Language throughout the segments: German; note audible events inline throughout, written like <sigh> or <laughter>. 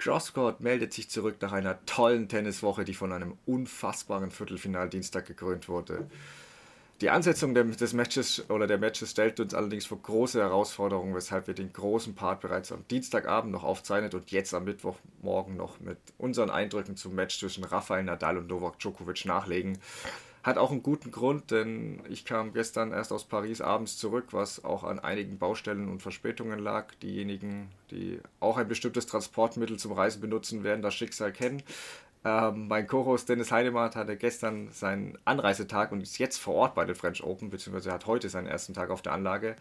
Crosscourt meldet sich zurück nach einer tollen Tenniswoche, die von einem unfassbaren Viertelfinaldienstag gekrönt wurde. Die Ansetzung des Matches oder der Matches stellt uns allerdings vor große Herausforderungen, weshalb wir den großen Part bereits am Dienstagabend noch aufzeichnet und jetzt am Mittwochmorgen noch mit unseren Eindrücken zum Match zwischen Rafael Nadal und Novak Djokovic nachlegen. Hat auch einen guten Grund, denn ich kam gestern erst aus Paris abends zurück, was auch an einigen Baustellen und Verspätungen lag. Diejenigen, die auch ein bestimmtes Transportmittel zum Reisen benutzen, werden das Schicksal kennen. Ähm, mein Co-Host Dennis Heidemann hatte gestern seinen Anreisetag und ist jetzt vor Ort bei den French Open, beziehungsweise hat heute seinen ersten Tag auf der Anlage.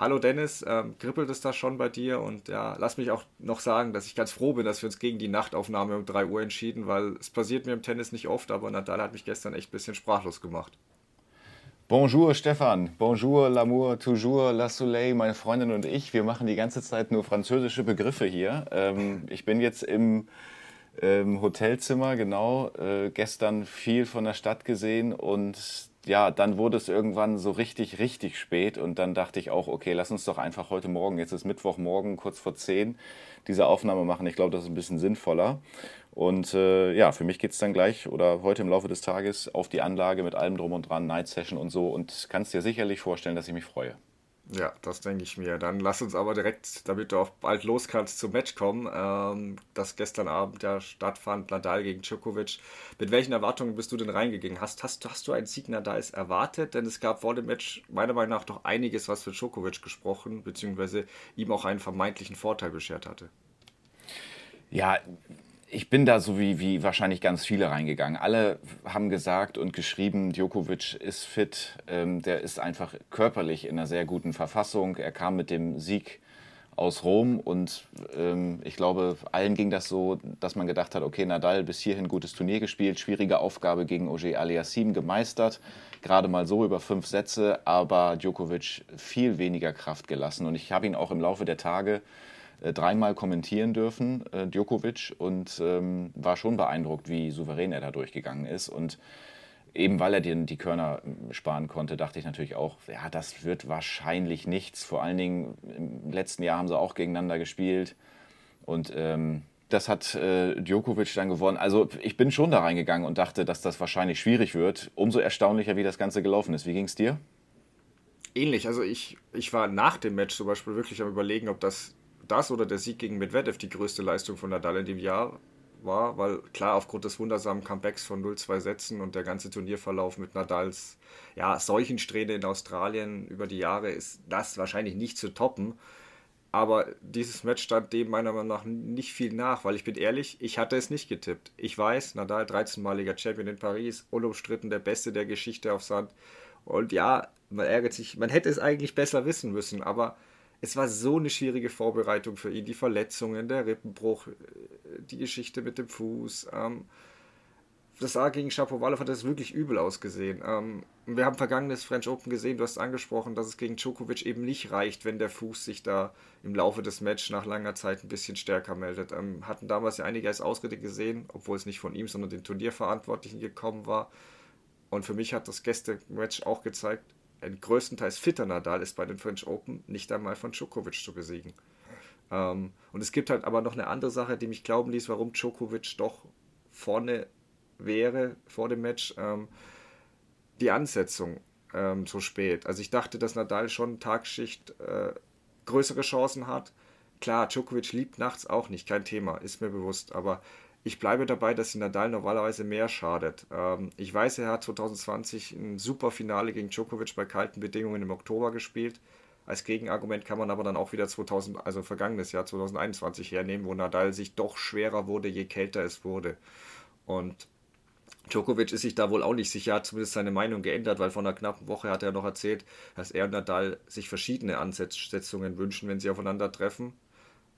Hallo Dennis, ähm, kribbelt es da schon bei dir? Und ja, lass mich auch noch sagen, dass ich ganz froh bin, dass wir uns gegen die Nachtaufnahme um 3 Uhr entschieden, weil es passiert mir im Tennis nicht oft, aber Nadal hat mich gestern echt ein bisschen sprachlos gemacht. Bonjour Stefan, bonjour l'amour, toujours la soleil, meine Freundin und ich, wir machen die ganze Zeit nur französische Begriffe hier. Ähm, ich bin jetzt im ähm, Hotelzimmer, genau, äh, gestern viel von der Stadt gesehen und ja, dann wurde es irgendwann so richtig, richtig spät und dann dachte ich auch, okay, lass uns doch einfach heute Morgen, jetzt ist Mittwochmorgen, kurz vor 10, diese Aufnahme machen. Ich glaube, das ist ein bisschen sinnvoller. Und äh, ja, für mich geht es dann gleich oder heute im Laufe des Tages auf die Anlage mit allem drum und dran, Night Session und so und kannst dir sicherlich vorstellen, dass ich mich freue. Ja, das denke ich mir. Dann lass uns aber direkt, damit du auch bald los kannst, zum Match kommen, ähm, das gestern Abend ja stattfand, Nadal gegen Djokovic. Mit welchen Erwartungen bist du denn reingegangen? Hast, hast, hast du einen Sieg Nadals erwartet? Denn es gab vor dem Match meiner Meinung nach doch einiges, was für Djokovic gesprochen, beziehungsweise ihm auch einen vermeintlichen Vorteil beschert hatte. Ja, ich bin da so wie, wie wahrscheinlich ganz viele reingegangen. Alle haben gesagt und geschrieben, Djokovic ist fit, ähm, der ist einfach körperlich in einer sehr guten Verfassung. Er kam mit dem Sieg aus Rom und ähm, ich glaube, allen ging das so, dass man gedacht hat, okay, Nadal bis hierhin gutes Turnier gespielt, schwierige Aufgabe gegen Ogier Aliassim gemeistert, gerade mal so über fünf Sätze, aber Djokovic viel weniger Kraft gelassen und ich habe ihn auch im Laufe der Tage äh, dreimal kommentieren dürfen, äh, Djokovic, und ähm, war schon beeindruckt, wie souverän er da durchgegangen ist. Und eben weil er die, die Körner ähm, sparen konnte, dachte ich natürlich auch, ja, das wird wahrscheinlich nichts. Vor allen Dingen im letzten Jahr haben sie auch gegeneinander gespielt. Und ähm, das hat äh, Djokovic dann gewonnen. Also ich bin schon da reingegangen und dachte, dass das wahrscheinlich schwierig wird. Umso erstaunlicher, wie das Ganze gelaufen ist. Wie ging es dir? Ähnlich. Also ich, ich war nach dem Match zum Beispiel wirklich am überlegen, ob das das oder der Sieg gegen Medvedev die größte Leistung von Nadal in dem Jahr war, weil klar, aufgrund des wundersamen Comebacks von 0-2 Sätzen und der ganze Turnierverlauf mit Nadals ja, Seuchensträhne in Australien über die Jahre ist das wahrscheinlich nicht zu toppen. Aber dieses Match stand dem meiner Meinung nach nicht viel nach, weil ich bin ehrlich, ich hatte es nicht getippt. Ich weiß, Nadal, 13-maliger Champion in Paris, unumstritten der Beste der Geschichte auf Sand. Und ja, man ärgert sich, man hätte es eigentlich besser wissen müssen, aber es war so eine schwierige Vorbereitung für ihn. Die Verletzungen, der Rippenbruch, äh, die Geschichte mit dem Fuß. Ähm, das sah gegen Shapovalov hat das wirklich übel ausgesehen. Ähm, wir haben vergangenes French Open gesehen, du hast angesprochen, dass es gegen Djokovic eben nicht reicht, wenn der Fuß sich da im Laufe des Matches nach langer Zeit ein bisschen stärker meldet. Ähm, hatten damals ja einige als Ausrede gesehen, obwohl es nicht von ihm, sondern den Turnierverantwortlichen gekommen war. Und für mich hat das Gäste-Match auch gezeigt, ein größtenteils fitter Nadal ist bei den French Open nicht einmal von Djokovic zu besiegen. Ähm, und es gibt halt aber noch eine andere Sache, die mich glauben ließ, warum Djokovic doch vorne wäre vor dem Match. Ähm, die Ansetzung ähm, so spät. Also ich dachte, dass Nadal schon Tagschicht äh, größere Chancen hat. Klar, Djokovic liebt nachts auch nicht, kein Thema, ist mir bewusst. Aber ich bleibe dabei, dass Nadal normalerweise mehr schadet. Ähm, ich weiß, er hat 2020 ein super Finale gegen Djokovic bei kalten Bedingungen im Oktober gespielt. Als Gegenargument kann man aber dann auch wieder 2000, also vergangenes Jahr 2021 hernehmen, wo Nadal sich doch schwerer wurde, je kälter es wurde. Und Djokovic ist sich da wohl auch nicht sicher, hat zumindest seine Meinung geändert, weil vor einer knappen Woche hat er noch erzählt, dass er und Nadal sich verschiedene Ansetzungen wünschen, wenn sie aufeinandertreffen.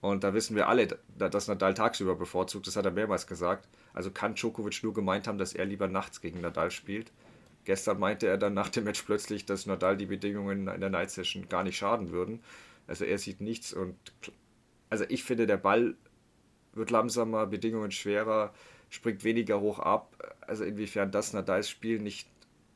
Und da wissen wir alle, dass Nadal tagsüber bevorzugt, das hat er mehrmals gesagt. Also kann Djokovic nur gemeint haben, dass er lieber nachts gegen Nadal spielt. Gestern meinte er dann nach dem Match plötzlich, dass Nadal die Bedingungen in der Night Session gar nicht schaden würden. Also er sieht nichts und also ich finde, der Ball wird langsamer, Bedingungen schwerer, springt weniger hoch ab. Also inwiefern das Nadals Spiel nicht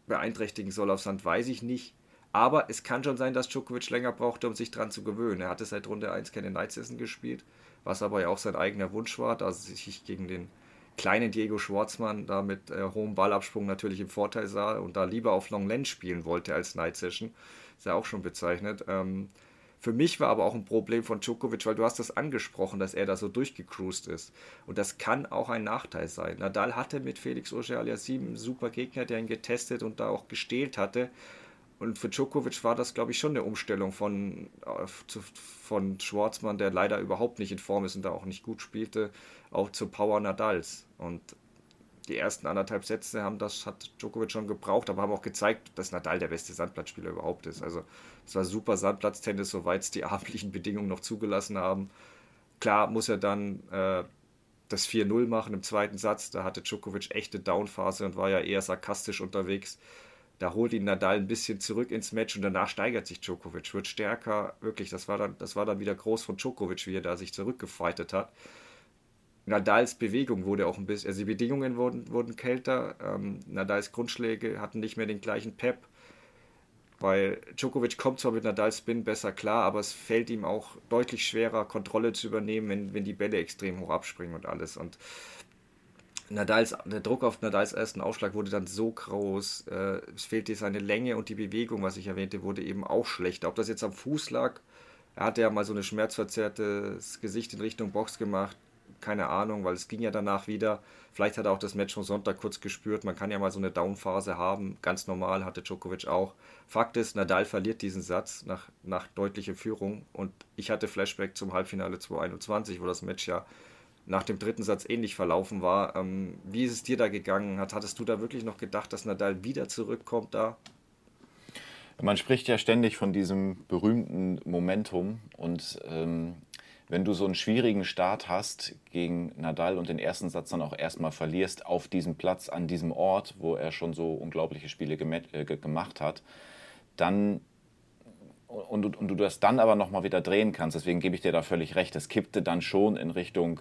beeinträchtigen soll auf Sand, weiß ich nicht. Aber es kann schon sein, dass Djokovic länger brauchte, um sich daran zu gewöhnen. Er hatte seit Runde 1 keine Nightsession gespielt, was aber ja auch sein eigener Wunsch war, da sich gegen den kleinen Diego Schwartzmann da mit äh, hohem Ballabsprung natürlich im Vorteil sah und da lieber auf Long Land spielen wollte als Night Session. Ist ja auch schon bezeichnet. Ähm, für mich war aber auch ein Problem von Djokovic, weil du hast das angesprochen, dass er da so durchgecruised ist. Und das kann auch ein Nachteil sein. Nadal hatte mit Felix Auger-Aliassime einen super Gegner, der ihn getestet und da auch gestählt hatte. Und für Djokovic war das, glaube ich, schon eine Umstellung von, äh, von Schwarzmann, der leider überhaupt nicht in Form ist und da auch nicht gut spielte, auch zu Power Nadals. Und die ersten anderthalb Sätze haben das, hat Djokovic schon gebraucht, aber haben auch gezeigt, dass Nadal der beste Sandplatzspieler überhaupt ist. Also es war super Sandplatztennis, soweit es die <laughs> abendlichen Bedingungen noch zugelassen haben. Klar muss er dann äh, das 4-0 machen im zweiten Satz. Da hatte Djokovic echte Downphase und war ja eher sarkastisch unterwegs. Da holt ihn Nadal ein bisschen zurück ins Match und danach steigert sich Djokovic, wird stärker. Wirklich, das war dann, das war dann wieder groß von Djokovic, wie er da sich zurückgefeitet hat. Nadals Bewegung wurde auch ein bisschen, also die Bedingungen wurden, wurden kälter. Ähm, Nadals Grundschläge hatten nicht mehr den gleichen Pep, weil Djokovic kommt zwar mit Nadals Spin besser klar, aber es fällt ihm auch deutlich schwerer, Kontrolle zu übernehmen, wenn, wenn die Bälle extrem hoch abspringen und alles. Und Nadals, der Druck auf Nadals ersten Aufschlag wurde dann so groß, äh, es fehlte seine Länge und die Bewegung, was ich erwähnte, wurde eben auch schlechter. Ob das jetzt am Fuß lag, er hatte ja mal so ein schmerzverzerrtes Gesicht in Richtung Box gemacht, keine Ahnung, weil es ging ja danach wieder. Vielleicht hat er auch das Match am Sonntag kurz gespürt. Man kann ja mal so eine Downphase haben. Ganz normal hatte Djokovic auch. Fakt ist, Nadal verliert diesen Satz nach, nach deutlicher Führung. Und ich hatte Flashback zum Halbfinale 2021, wo das Match ja nach dem dritten Satz ähnlich verlaufen war. Ähm, wie ist es dir da gegangen? Hat, hattest du da wirklich noch gedacht, dass Nadal wieder zurückkommt da? Man spricht ja ständig von diesem berühmten Momentum und ähm, wenn du so einen schwierigen Start hast gegen Nadal und den ersten Satz dann auch erstmal verlierst auf diesem Platz, an diesem Ort, wo er schon so unglaubliche Spiele äh, gemacht hat, dann und, und, du das dann aber nochmal wieder drehen kannst, deswegen gebe ich dir da völlig recht, es kippte dann schon in Richtung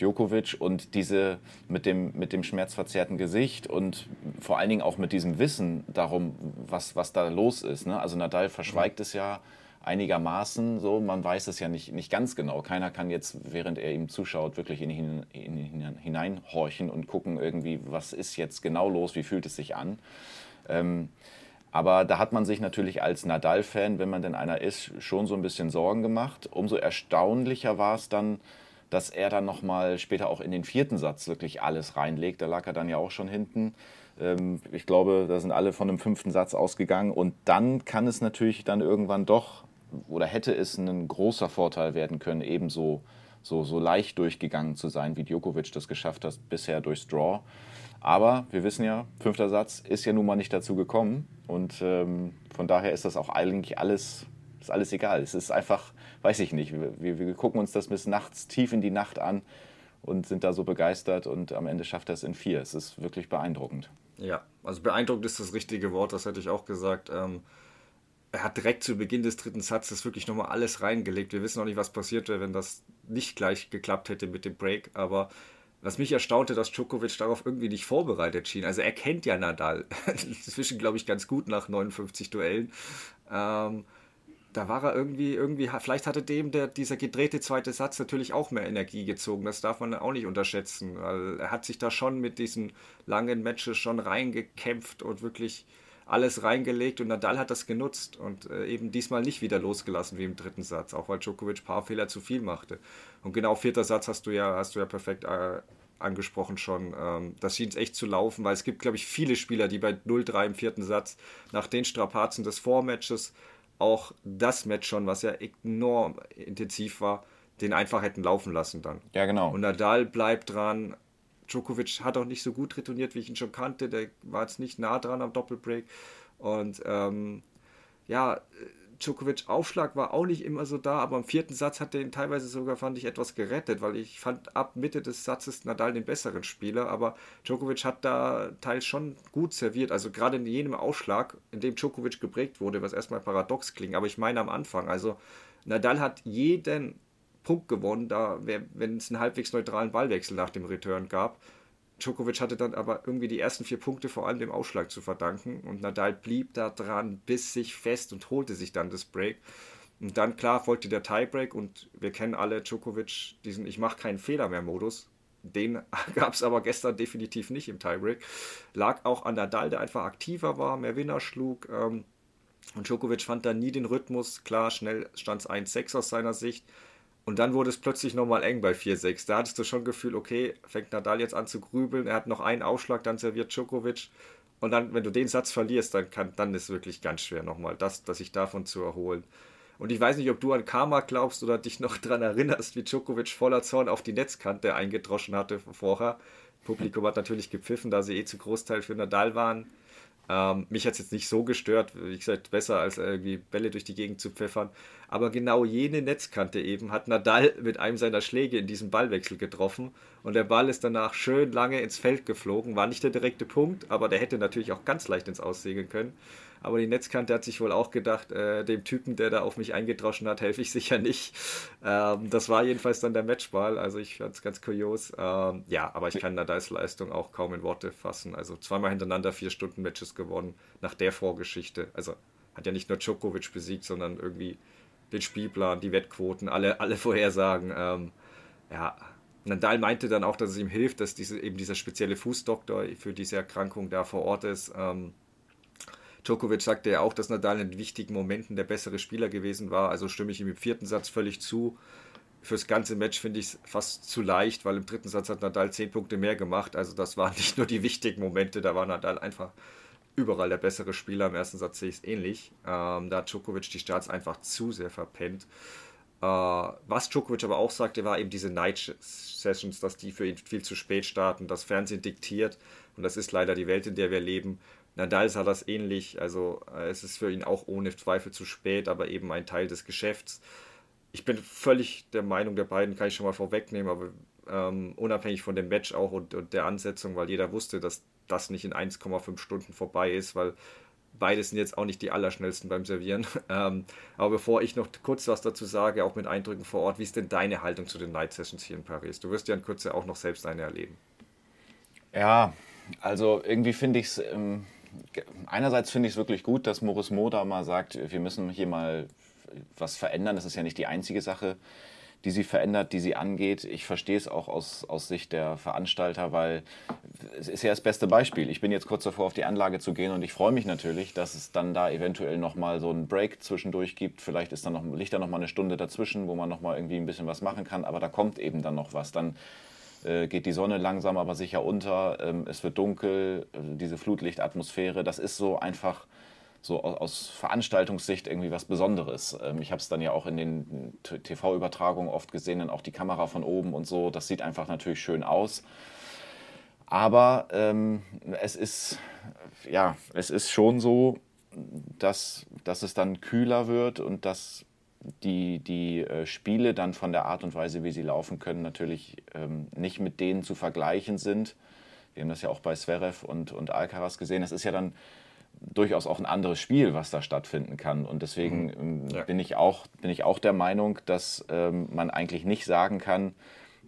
Djokovic und diese mit dem, mit dem schmerzverzerrten Gesicht und vor allen Dingen auch mit diesem Wissen darum, was, was da los ist. Ne? Also Nadal verschweigt mhm. es ja einigermaßen so. Man weiß es ja nicht, nicht ganz genau. Keiner kann jetzt, während er ihm zuschaut, wirklich in ihn, in ihn hineinhorchen und gucken irgendwie, was ist jetzt genau los, wie fühlt es sich an. Ähm, aber da hat man sich natürlich als Nadal-Fan, wenn man denn einer ist, schon so ein bisschen Sorgen gemacht. Umso erstaunlicher war es dann, dass er dann nochmal später auch in den vierten Satz wirklich alles reinlegt. Da lag er dann ja auch schon hinten. Ähm, ich glaube, da sind alle von einem fünften Satz ausgegangen. Und dann kann es natürlich dann irgendwann doch oder hätte es ein großer Vorteil werden können, ebenso so, so leicht durchgegangen zu sein, wie Djokovic das geschafft hat bisher durchs Draw. Aber wir wissen ja, fünfter Satz ist ja nun mal nicht dazu gekommen und ähm, von daher ist das auch eigentlich alles, ist alles egal. Es ist einfach, weiß ich nicht, wir, wir gucken uns das bis nachts tief in die Nacht an und sind da so begeistert und am Ende schafft er es in vier. Es ist wirklich beeindruckend. Ja, also beeindruckend ist das richtige Wort, das hätte ich auch gesagt. Ähm, er hat direkt zu Beginn des dritten Satzes wirklich nochmal alles reingelegt. Wir wissen noch nicht, was passiert wäre, wenn das nicht gleich geklappt hätte mit dem Break, aber was mich erstaunte, dass Djokovic darauf irgendwie nicht vorbereitet schien. Also er kennt ja Nadal. <laughs> Inzwischen, glaube ich, ganz gut nach 59 Duellen. Ähm, da war er irgendwie, irgendwie, vielleicht hatte dem der, dieser gedrehte zweite Satz natürlich auch mehr Energie gezogen. Das darf man auch nicht unterschätzen. Weil er hat sich da schon mit diesen langen Matches schon reingekämpft und wirklich alles reingelegt und Nadal hat das genutzt und äh, eben diesmal nicht wieder losgelassen wie im dritten Satz, auch weil Djokovic ein paar Fehler zu viel machte. Und genau vierter Satz hast du ja, hast du ja perfekt äh, angesprochen schon. Ähm, das schien es echt zu laufen, weil es gibt, glaube ich, viele Spieler, die bei 0-3 im vierten Satz nach den Strapazen des Vormatches auch das Match schon, was ja enorm intensiv war, den einfach hätten laufen lassen dann. Ja, genau. Und Nadal bleibt dran, Djokovic hat auch nicht so gut retourniert, wie ich ihn schon kannte. Der war jetzt nicht nah dran am Doppelbreak. Und ähm, ja, Djokovic Aufschlag war auch nicht immer so da, aber im vierten Satz hat er ihn teilweise sogar, fand ich, etwas gerettet, weil ich fand ab Mitte des Satzes Nadal den besseren Spieler, aber Djokovic hat da teils schon gut serviert, also gerade in jenem Aufschlag, in dem Djokovic geprägt wurde, was erstmal paradox klingt, aber ich meine am Anfang, also Nadal hat jeden Punkt gewonnen, da wenn es einen halbwegs neutralen Ballwechsel nach dem Return gab. Djokovic hatte dann aber irgendwie die ersten vier Punkte vor allem dem Ausschlag zu verdanken und Nadal blieb da dran, biss sich fest und holte sich dann das Break. Und dann, klar, folgte der Tiebreak und wir kennen alle Djokovic, diesen Ich mache keinen Fehler mehr Modus. Den <laughs> gab es aber gestern definitiv nicht im Tiebreak. Lag auch an Nadal, der einfach aktiver war, mehr Winner schlug. Ähm, und Djokovic fand da nie den Rhythmus. Klar, schnell stand es 1-6 aus seiner Sicht. Und dann wurde es plötzlich nochmal eng bei 4-6. Da hattest du schon Gefühl, okay, fängt Nadal jetzt an zu grübeln. Er hat noch einen Aufschlag, dann serviert Djokovic. Und dann, wenn du den Satz verlierst, dann, kann, dann ist es wirklich ganz schwer nochmal, das, das sich davon zu erholen. Und ich weiß nicht, ob du an Karma glaubst oder dich noch <laughs> daran erinnerst, wie Djokovic voller Zorn auf die Netzkante eingedroschen hatte vorher. Publikum hat natürlich gepfiffen, da sie eh zu Großteil für Nadal waren. Ähm, mich hat es jetzt nicht so gestört, wie gesagt, besser als irgendwie Bälle durch die Gegend zu pfeffern. Aber genau jene Netzkante eben hat Nadal mit einem seiner Schläge in diesem Ballwechsel getroffen und der Ball ist danach schön lange ins Feld geflogen. War nicht der direkte Punkt, aber der hätte natürlich auch ganz leicht ins Aussegeln können. Aber die Netzkante hat sich wohl auch gedacht, äh, dem Typen, der da auf mich eingedroschen hat, helfe ich sicher nicht. Ähm, das war jedenfalls dann der Matchball. Also ich fand es ganz kurios. Ähm, ja, aber ich kann Nadals Leistung auch kaum in Worte fassen. Also zweimal hintereinander vier Stunden Matches gewonnen nach der Vorgeschichte. Also hat ja nicht nur Djokovic besiegt, sondern irgendwie den Spielplan, die Wettquoten, alle, alle Vorhersagen. Ähm, ja, Nadal meinte dann auch, dass es ihm hilft, dass diese, eben dieser spezielle Fußdoktor für diese Erkrankung da vor Ort ist. Ähm, Djokovic sagte ja auch, dass Nadal in wichtigen Momenten der bessere Spieler gewesen war. Also stimme ich ihm im vierten Satz völlig zu. Fürs ganze Match finde ich es fast zu leicht, weil im dritten Satz hat Nadal zehn Punkte mehr gemacht. Also das waren nicht nur die wichtigen Momente, da war Nadal einfach überall der bessere Spieler. Im ersten Satz sehe ich es ähnlich. Ähm, da hat Djokovic die Starts einfach zu sehr verpennt. Äh, was Djokovic aber auch sagte, war eben diese Night Sessions, dass die für ihn viel zu spät starten, das Fernsehen diktiert. Und das ist leider die Welt, in der wir leben. Nadal sah das ähnlich, also äh, es ist für ihn auch ohne Zweifel zu spät, aber eben ein Teil des Geschäfts. Ich bin völlig der Meinung der beiden, kann ich schon mal vorwegnehmen, aber ähm, unabhängig von dem Match auch und, und, der Ansetzung, weil jeder wusste, dass das nicht in 1,5 Stunden vorbei ist, weil beide sind jetzt auch nicht die allerschnellsten beim Servieren. <laughs> Ähm, aber bevor ich noch kurz was dazu sage, auch mit Eindrücken vor Ort, wie ist denn deine Haltung zu den Night Sessions hier in Paris? Du wirst ja in Kürze auch noch selbst eine erleben. Ja, also irgendwie finde ich es. Ähm einerseits finde ich es wirklich gut, dass Morris Moda mal sagt, wir müssen hier mal was verändern. Das ist ja nicht die einzige Sache, die sie verändert, die sie angeht. Ich verstehe es auch aus, aus Sicht der Veranstalter, weil es ist ja das beste Beispiel. Ich bin jetzt kurz davor, auf die Anlage zu gehen und ich freue mich natürlich, dass es dann da eventuell nochmal so einen Break zwischendurch gibt. Vielleicht ist dann noch, liegt da nochmal eine Stunde dazwischen, wo man nochmal irgendwie ein bisschen was machen kann, aber da kommt eben dann noch was. Dann äh, geht die Sonne langsam aber sicher unter, ähm, es wird dunkel, äh, diese Flutlichtatmosphäre, das ist so einfach so aus Veranstaltungssicht irgendwie was Besonderes. Ähm, ich habe es dann ja auch in den TV-Übertragungen oft gesehen, dann auch die Kamera von oben und so, das sieht einfach natürlich schön aus. Aber ähm, es ist, ja, es ist schon so, dass, dass es dann kühler wird und dass die, die äh, Spiele dann von der Art und Weise, wie sie laufen können, natürlich ähm, nicht mit denen zu vergleichen sind. Wir haben das ja auch bei Zverev und, und Alcaraz gesehen. Es ist ja dann durchaus auch ein anderes Spiel, was da stattfinden kann. Und deswegen mhm. Ähm, ja. bin, ich auch, bin ich auch der Meinung, dass ähm, man eigentlich nicht sagen kann,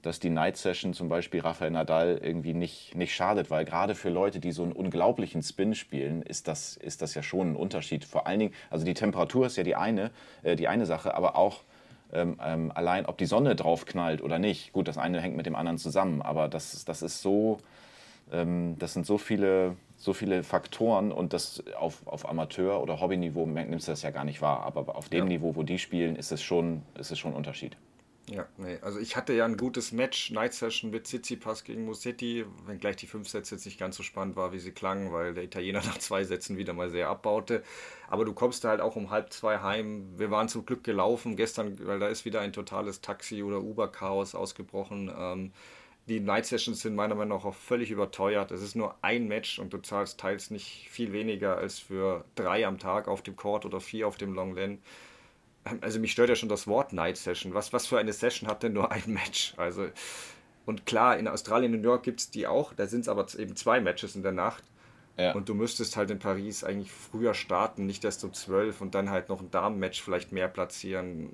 dass die Night Session zum Beispiel Rafael Nadal irgendwie nicht, nicht schadet, weil gerade für Leute, die so einen unglaublichen Spin spielen, ist das, ist das ja schon ein Unterschied. Vor allen Dingen, also die Temperatur ist ja die eine, äh, die eine Sache, aber auch ähm, ähm, allein, ob die Sonne drauf knallt oder nicht. Gut, das eine hängt mit dem anderen zusammen, aber das, das ist so, ähm, das sind so viele, so viele Faktoren und das auf, auf Amateur- oder Hobbyniveau nimmst du das ja gar nicht wahr. Aber auf dem ja. Niveau, wo die spielen, ist es schon, ist es schon ein Unterschied. Ja, nee, also ich hatte ja ein gutes Match, Night Session mit Tsitsipas gegen Musetti, wenngleich die fünf Sätze jetzt nicht ganz so spannend war, wie sie klangen, weil der Italiener <laughs> nach zwei Sätzen wieder mal sehr abbaute. Aber du kommst halt auch um halb zwei heim. Wir waren zum Glück gelaufen gestern, weil da ist wieder ein totales Taxi- oder Uber-Chaos ausgebrochen. Ähm, die Night Sessions sind meiner Meinung nach auch völlig überteuert. Es ist nur ein Match und du zahlst teils nicht viel weniger als für drei am Tag auf dem Court oder vier auf dem Long Lane also mich stört ja schon das Wort Night Session. Was, was für eine Session hat denn nur ein Match? Also, und klar, in Australien und New York gibt es die auch, da sind es aber eben zwei Matches in der Nacht. Ja. Und du müsstest halt in Paris eigentlich früher starten, nicht erst um zwölf und dann halt noch ein Damenmatch vielleicht mehr platzieren.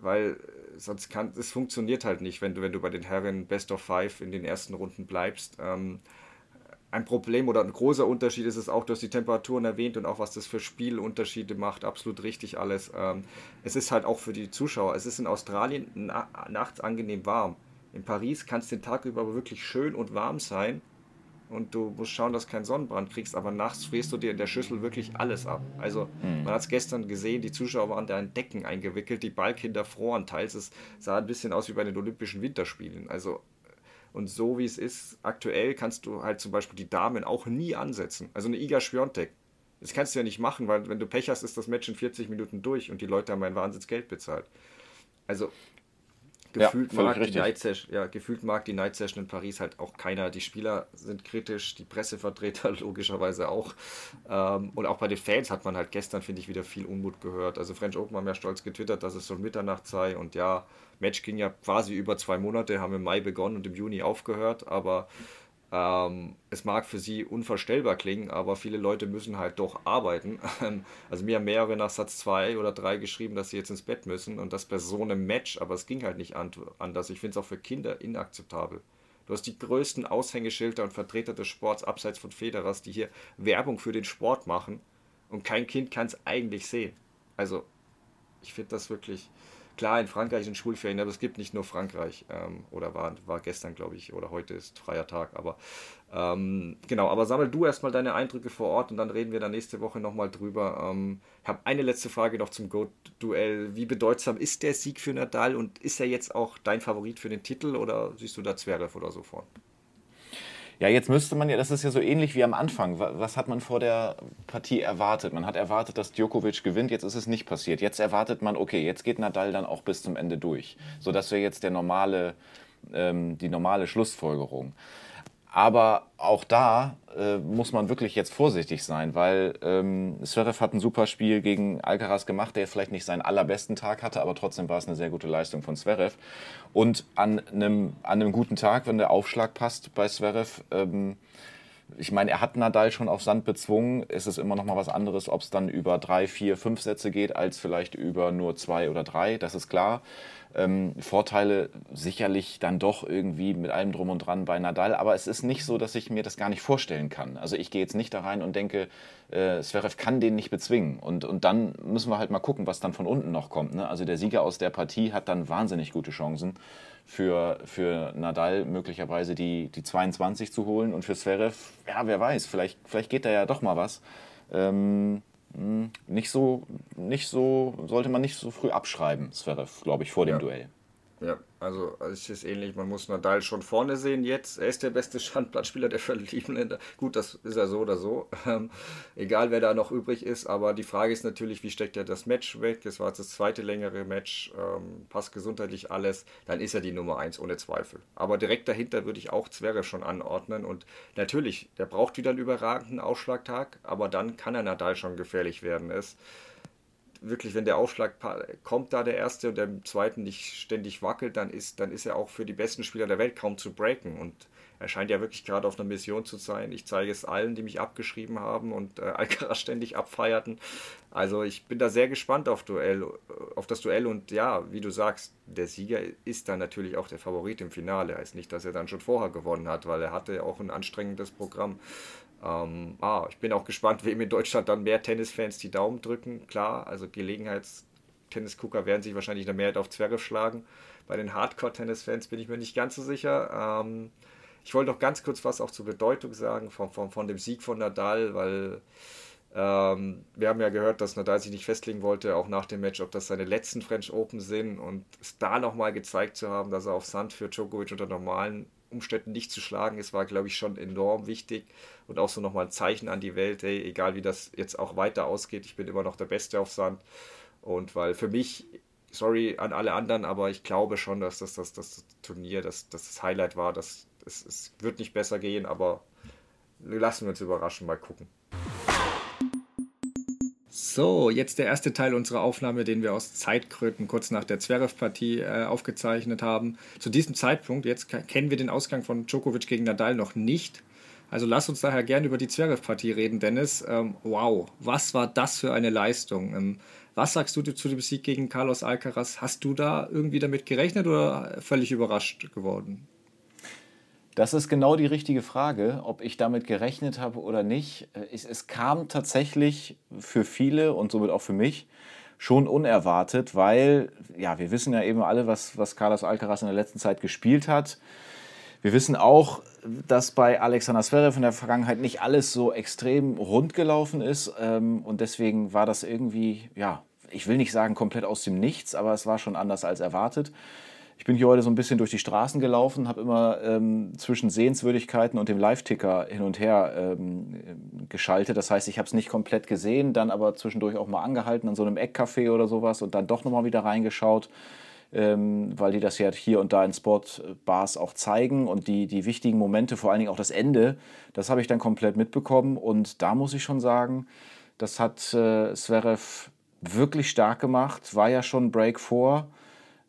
weil sonst kann es funktioniert halt nicht, wenn du, wenn du bei den Herren Best of Five in den ersten Runden bleibst. Ähm, ein Problem oder ein großer Unterschied ist es auch, du hast die Temperaturen erwähnt und auch was das für Spielunterschiede macht, absolut richtig alles. Ähm, es ist halt auch für die Zuschauer, es ist in Australien na nachts angenehm warm. In Paris kann es den Tag über wirklich schön und warm sein und du musst schauen, dass du keinen Sonnenbrand kriegst, aber nachts frierst du dir in der Schüssel wirklich alles ab. Also mhm. man hat es gestern gesehen, die Zuschauer waren da in Decken eingewickelt, die Ballkinder froren teils, es sah ein bisschen aus wie bei den Olympischen Winterspielen. Also und so wie es ist, aktuell kannst du halt zum Beispiel die Damen auch nie ansetzen. Also eine Iga Schwiontek. Das kannst du ja nicht machen, weil wenn du Pech hast, ist das Match in 40 Minuten durch und die Leute haben ein Wahnsinnsgeld bezahlt. Also gefühlt, ja, mag die Night Session, ja, gefühlt mag die Night Session in Paris halt auch keiner. Die Spieler sind kritisch, die Pressevertreter <laughs> logischerweise auch. Ähm, und auch bei den Fans hat man halt gestern, finde ich, wieder viel Unmut gehört. Also French Open haben ja stolz getwittert, dass es so Mitternacht sei und ja, Match ging ja quasi über zwei Monate, haben im Mai begonnen und im Juni aufgehört, aber ähm, es mag für sie unvorstellbar klingen, aber viele Leute müssen halt doch arbeiten. <laughs> also mir haben mehrere nach Satz 2 oder 3 geschrieben, dass sie jetzt ins Bett müssen und das bei so einem Match, aber es ging halt nicht anders. Ich finde es auch für Kinder inakzeptabel. Du hast die größten Aushängeschilder und Vertreter des Sports abseits von Federers, die hier Werbung für den Sport machen und kein Kind kann es eigentlich sehen. Also, ich finde das wirklich Klar, in Frankreich sind Schulferien, aber es gibt nicht nur Frankreich. Ähm, oder war, war gestern, glaube ich, oder heute ist freier Tag. Aber ähm, genau, aber sammel du erstmal deine Eindrücke vor Ort und dann reden wir dann nächste Woche nochmal drüber. Ähm, ich habe eine letzte Frage noch zum Goat-Duell. Wie bedeutsam ist der Sieg für Nadal und ist er jetzt auch dein Favorit für den Titel oder siehst du da Zverev oder so vorne? Ja, jetzt müsste man ja, das ist ja so ähnlich wie am Anfang. Was hat man vor der Partie erwartet? Man hat erwartet, dass Djokovic gewinnt, jetzt ist es nicht passiert. Jetzt erwartet man, okay, jetzt geht Nadal dann auch bis zum Ende durch. So, das wäre jetzt der normale, ähm, die normale Schlussfolgerung. Aber auch da äh, muss man wirklich jetzt vorsichtig sein, weil ähm, Zverev hat ein super Spiel gegen Alcaraz gemacht, der vielleicht nicht seinen allerbesten Tag hatte, aber trotzdem war es eine sehr gute Leistung von Zverev. Und an einem, an einem guten Tag, wenn der Aufschlag passt bei Zverev, ähm, ich meine, er hat Nadal schon auf Sand bezwungen. Es ist immer noch mal was anderes, ob es dann über drei, vier, fünf Sätze geht, als vielleicht über nur zwei oder drei. Das ist klar. Ähm, Vorteile sicherlich dann doch irgendwie mit allem drum und dran bei Nadal, aber es ist nicht so, dass ich mir das gar nicht vorstellen kann. Also ich gehe jetzt nicht da rein und denke, äh, kann den nicht bezwingen. Und, und dann müssen wir halt mal gucken, was dann von unten noch kommt. Ne? Also der Sieger aus der Partie hat dann wahnsinnig gute Chancen für, für Nadal möglicherweise die, die 22 zu holen und für Zverev, ja, wer weiß, vielleicht, vielleicht geht da ja doch mal was. Ähm, hm, nicht so, nicht so, sollte man nicht so früh abschreiben, Zverev, glaube ich, vor dem ja. Duell. Ja, also es ist ähnlich, man muss Nadal schon vorne sehen jetzt. Er ist der beste <laughs> Standplatzspieler der verliebten Länder. Gut, das ist er so oder so. Ähm, egal, wer da noch übrig ist. Aber die Frage ist natürlich, wie steckt er das Match weg? Es war jetzt das zweite längere Match, ähm, passt gesundheitlich alles. Dann ist er die Nummer 1 ohne Zweifel. Aber direkt dahinter würde ich auch Zverev schon anordnen. Und natürlich, der braucht wieder einen überragenden Ausschlagtag. Aber dann kann er Nadal schon gefährlich werden. Es wirklich, wenn der Aufschlag kommt, da der erste und der zweiten nicht ständig wackelt, dann ist, dann ist er auch für die besten Spieler der Welt kaum zu breaken. Und er scheint ja wirklich gerade auf einer Mission zu sein. Ich zeige es allen, die mich abgeschrieben haben und äh, <laughs> Alcaraz ständig abfeierten. Also ich bin da sehr gespannt auf, Duell, auf das Duell und ja, wie du sagst, der Sieger ist dann natürlich auch der Favorit im Finale. Heißt nicht, dass er dann schon vorher gewonnen hat, weil er hatte auch ein anstrengendes Programm. Ähm, ah, ich bin auch gespannt, wem in Deutschland dann mehr Tennisfans die Daumen drücken. Klar, also Gelegenheitstennisgucker werden sich wahrscheinlich in der Mehrheit auf Zwerge schlagen. Bei den Hardcore-Tennisfans bin ich mir nicht ganz so sicher. Ähm, ich wollte noch ganz kurz was auch zur Bedeutung sagen von, von, von dem Sieg von Nadal, weil ähm, wir haben ja gehört, dass Nadal sich nicht festlegen wollte, auch nach dem Match, ob das seine letzten French Open sind und es da nochmal gezeigt zu haben, dass er auf Sand für Djokovic unter normalen Umständen nicht zu schlagen ist, war, glaube ich, schon enorm wichtig und auch so nochmal ein Zeichen an die Welt, ey, egal wie das jetzt auch weiter ausgeht, ich bin immer noch der Beste auf Sand. Und weil für mich, sorry an alle anderen, aber ich glaube schon, dass das, das, das Turnier das, das Highlight war. Das, es, es wird nicht besser gehen, aber lassen wir uns überraschen, mal gucken. So, jetzt der erste Teil unserer Aufnahme, den wir aus Zeitgründen kurz nach der Zverev-Partie äh, aufgezeichnet haben. Zu diesem Zeitpunkt, jetzt kennen wir den Ausgang von Djokovic gegen Nadal noch nicht. Also lass uns daher gerne über die Zverev-Partie reden, Dennis. Ähm, wow, was war das für eine Leistung? Ähm, Was sagst du zu dem Sieg gegen Carlos Alcaraz? Hast du da irgendwie damit gerechnet oder völlig überrascht geworden? Das ist genau die richtige Frage, ob ich damit gerechnet habe oder nicht. Es, es, kam tatsächlich für viele und somit auch für mich schon unerwartet, weil ja, wir wissen ja eben alle, was, was Carlos Alcaraz in der letzten Zeit gespielt hat. Wir wissen auch, dass bei Alexander Zverev in der Vergangenheit nicht alles so extrem rund gelaufen ist. Ähm, und deswegen war das irgendwie, ja, ich will nicht sagen komplett aus dem Nichts, aber es war schon anders als erwartet. Ich bin hier heute so ein bisschen durch die Straßen gelaufen, habe immer ähm, zwischen Sehenswürdigkeiten und dem Live-Ticker hin und her ähm, geschaltet. Das heißt, ich habe es nicht komplett gesehen, dann aber zwischendurch auch mal angehalten an so einem Eckcafé oder sowas und dann doch nochmal wieder reingeschaut ähm, weil die das ja hier und da in Sportbars auch zeigen und die, die wichtigen Momente, vor allen Dingen auch das Ende, das habe ich dann komplett mitbekommen. Und da muss ich schon sagen, das hat äh, Zverev wirklich stark gemacht, war ja schon Break vor, äh,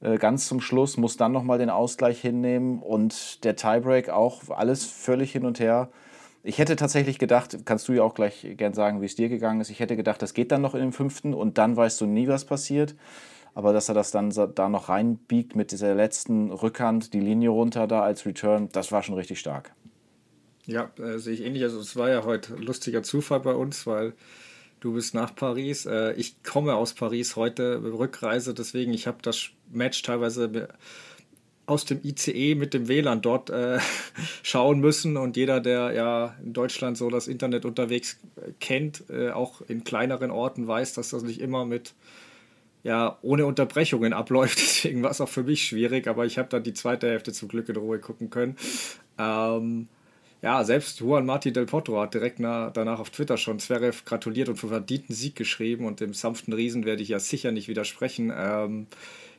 ganz zum Schluss, muss dann nochmal den Ausgleich hinnehmen und der Tiebreak auch, alles völlig hin und her. Ich hätte tatsächlich gedacht, kannst du ja auch gleich gern sagen, wie es dir gegangen ist, ich hätte gedacht, das geht dann noch in den fünften und dann weißt du nie, was passiert aber dass er das dann da noch reinbiegt mit dieser letzten Rückhand, die Linie runter da als Return, das war schon richtig stark. Ja, äh, sehe ich ähnlich. Also es war ja heute lustiger Zufall bei uns, weil du bist nach Paris. Äh, ich komme aus Paris heute, Rückreise, deswegen ich habe das Match teilweise aus dem ICE mit dem WLAN dort äh, <laughs> schauen müssen und jeder, der ja in Deutschland so das Internet unterwegs kennt, äh, auch in kleineren Orten weiß, dass das nicht immer mit ja ohne Unterbrechungen <laughs> abläuft. Deswegen war es auch für mich schwierig, aber ich habe dann die zweite Hälfte zum Glück in Ruhe gucken können. Ähm, ja, selbst Juan Marti del Potro hat direkt nach, danach auf Twitter schon Zverev gratuliert und für verdienten Sieg geschrieben und dem sanften Riesen werde ich ja sicher nicht widersprechen. Ähm,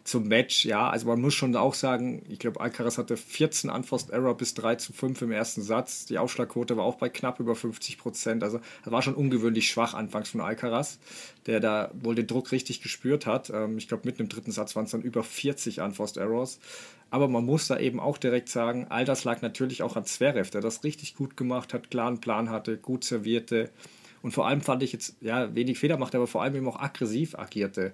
zum Match, ja, also man muss schon auch sagen, ich glaube, Alcaraz hatte 14 Unforced Error bis 3 zu 5 im ersten Satz. Die Aufschlagquote war auch bei knapp über 50 Prozent. Also das war schon ungewöhnlich schwach anfangs von Alcaraz, der da wohl den Druck richtig gespürt hat. Ähm, ich glaube, mitten im dritten Satz waren es dann über 40 Unforced Errors. Aber man muss da eben auch direkt sagen, all das lag natürlich auch an Zverev, der das richtig gut gemacht hat, klaren Plan hatte, gut servierte und vor allem fand ich jetzt, ja, wenig Fehler machte, aber vor allem eben auch aggressiv agierte.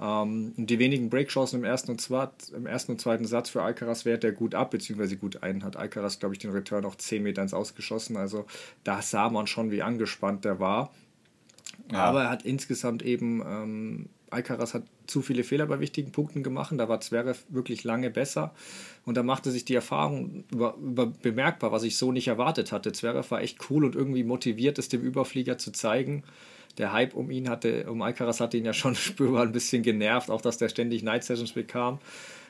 Ähm, die wenigen Breakchancen im ersten, und im ersten und zweiten Satz für Alcaraz wehrt er gut ab, beziehungsweise gut ein. Hat Alcaraz, glaube ich, den Return auch 10 Meter ins Ausgeschossen. Also da sah man schon, wie angespannt der war. Ja. Aber er hat insgesamt eben, ähm, Alcaraz hat zu viele Fehler bei wichtigen Punkten gemacht. Da war Zverev wirklich lange besser. Und da machte sich die Erfahrung über, über bemerkbar, was ich so nicht erwartet hatte. Zverev war echt cool und irgendwie motiviert, es dem Überflieger zu zeigen der Hype um ihn hatte, um Alcaraz hatte ihn ja schon <laughs> spürbar ein bisschen genervt, auch dass der ständig Night Sessions bekam.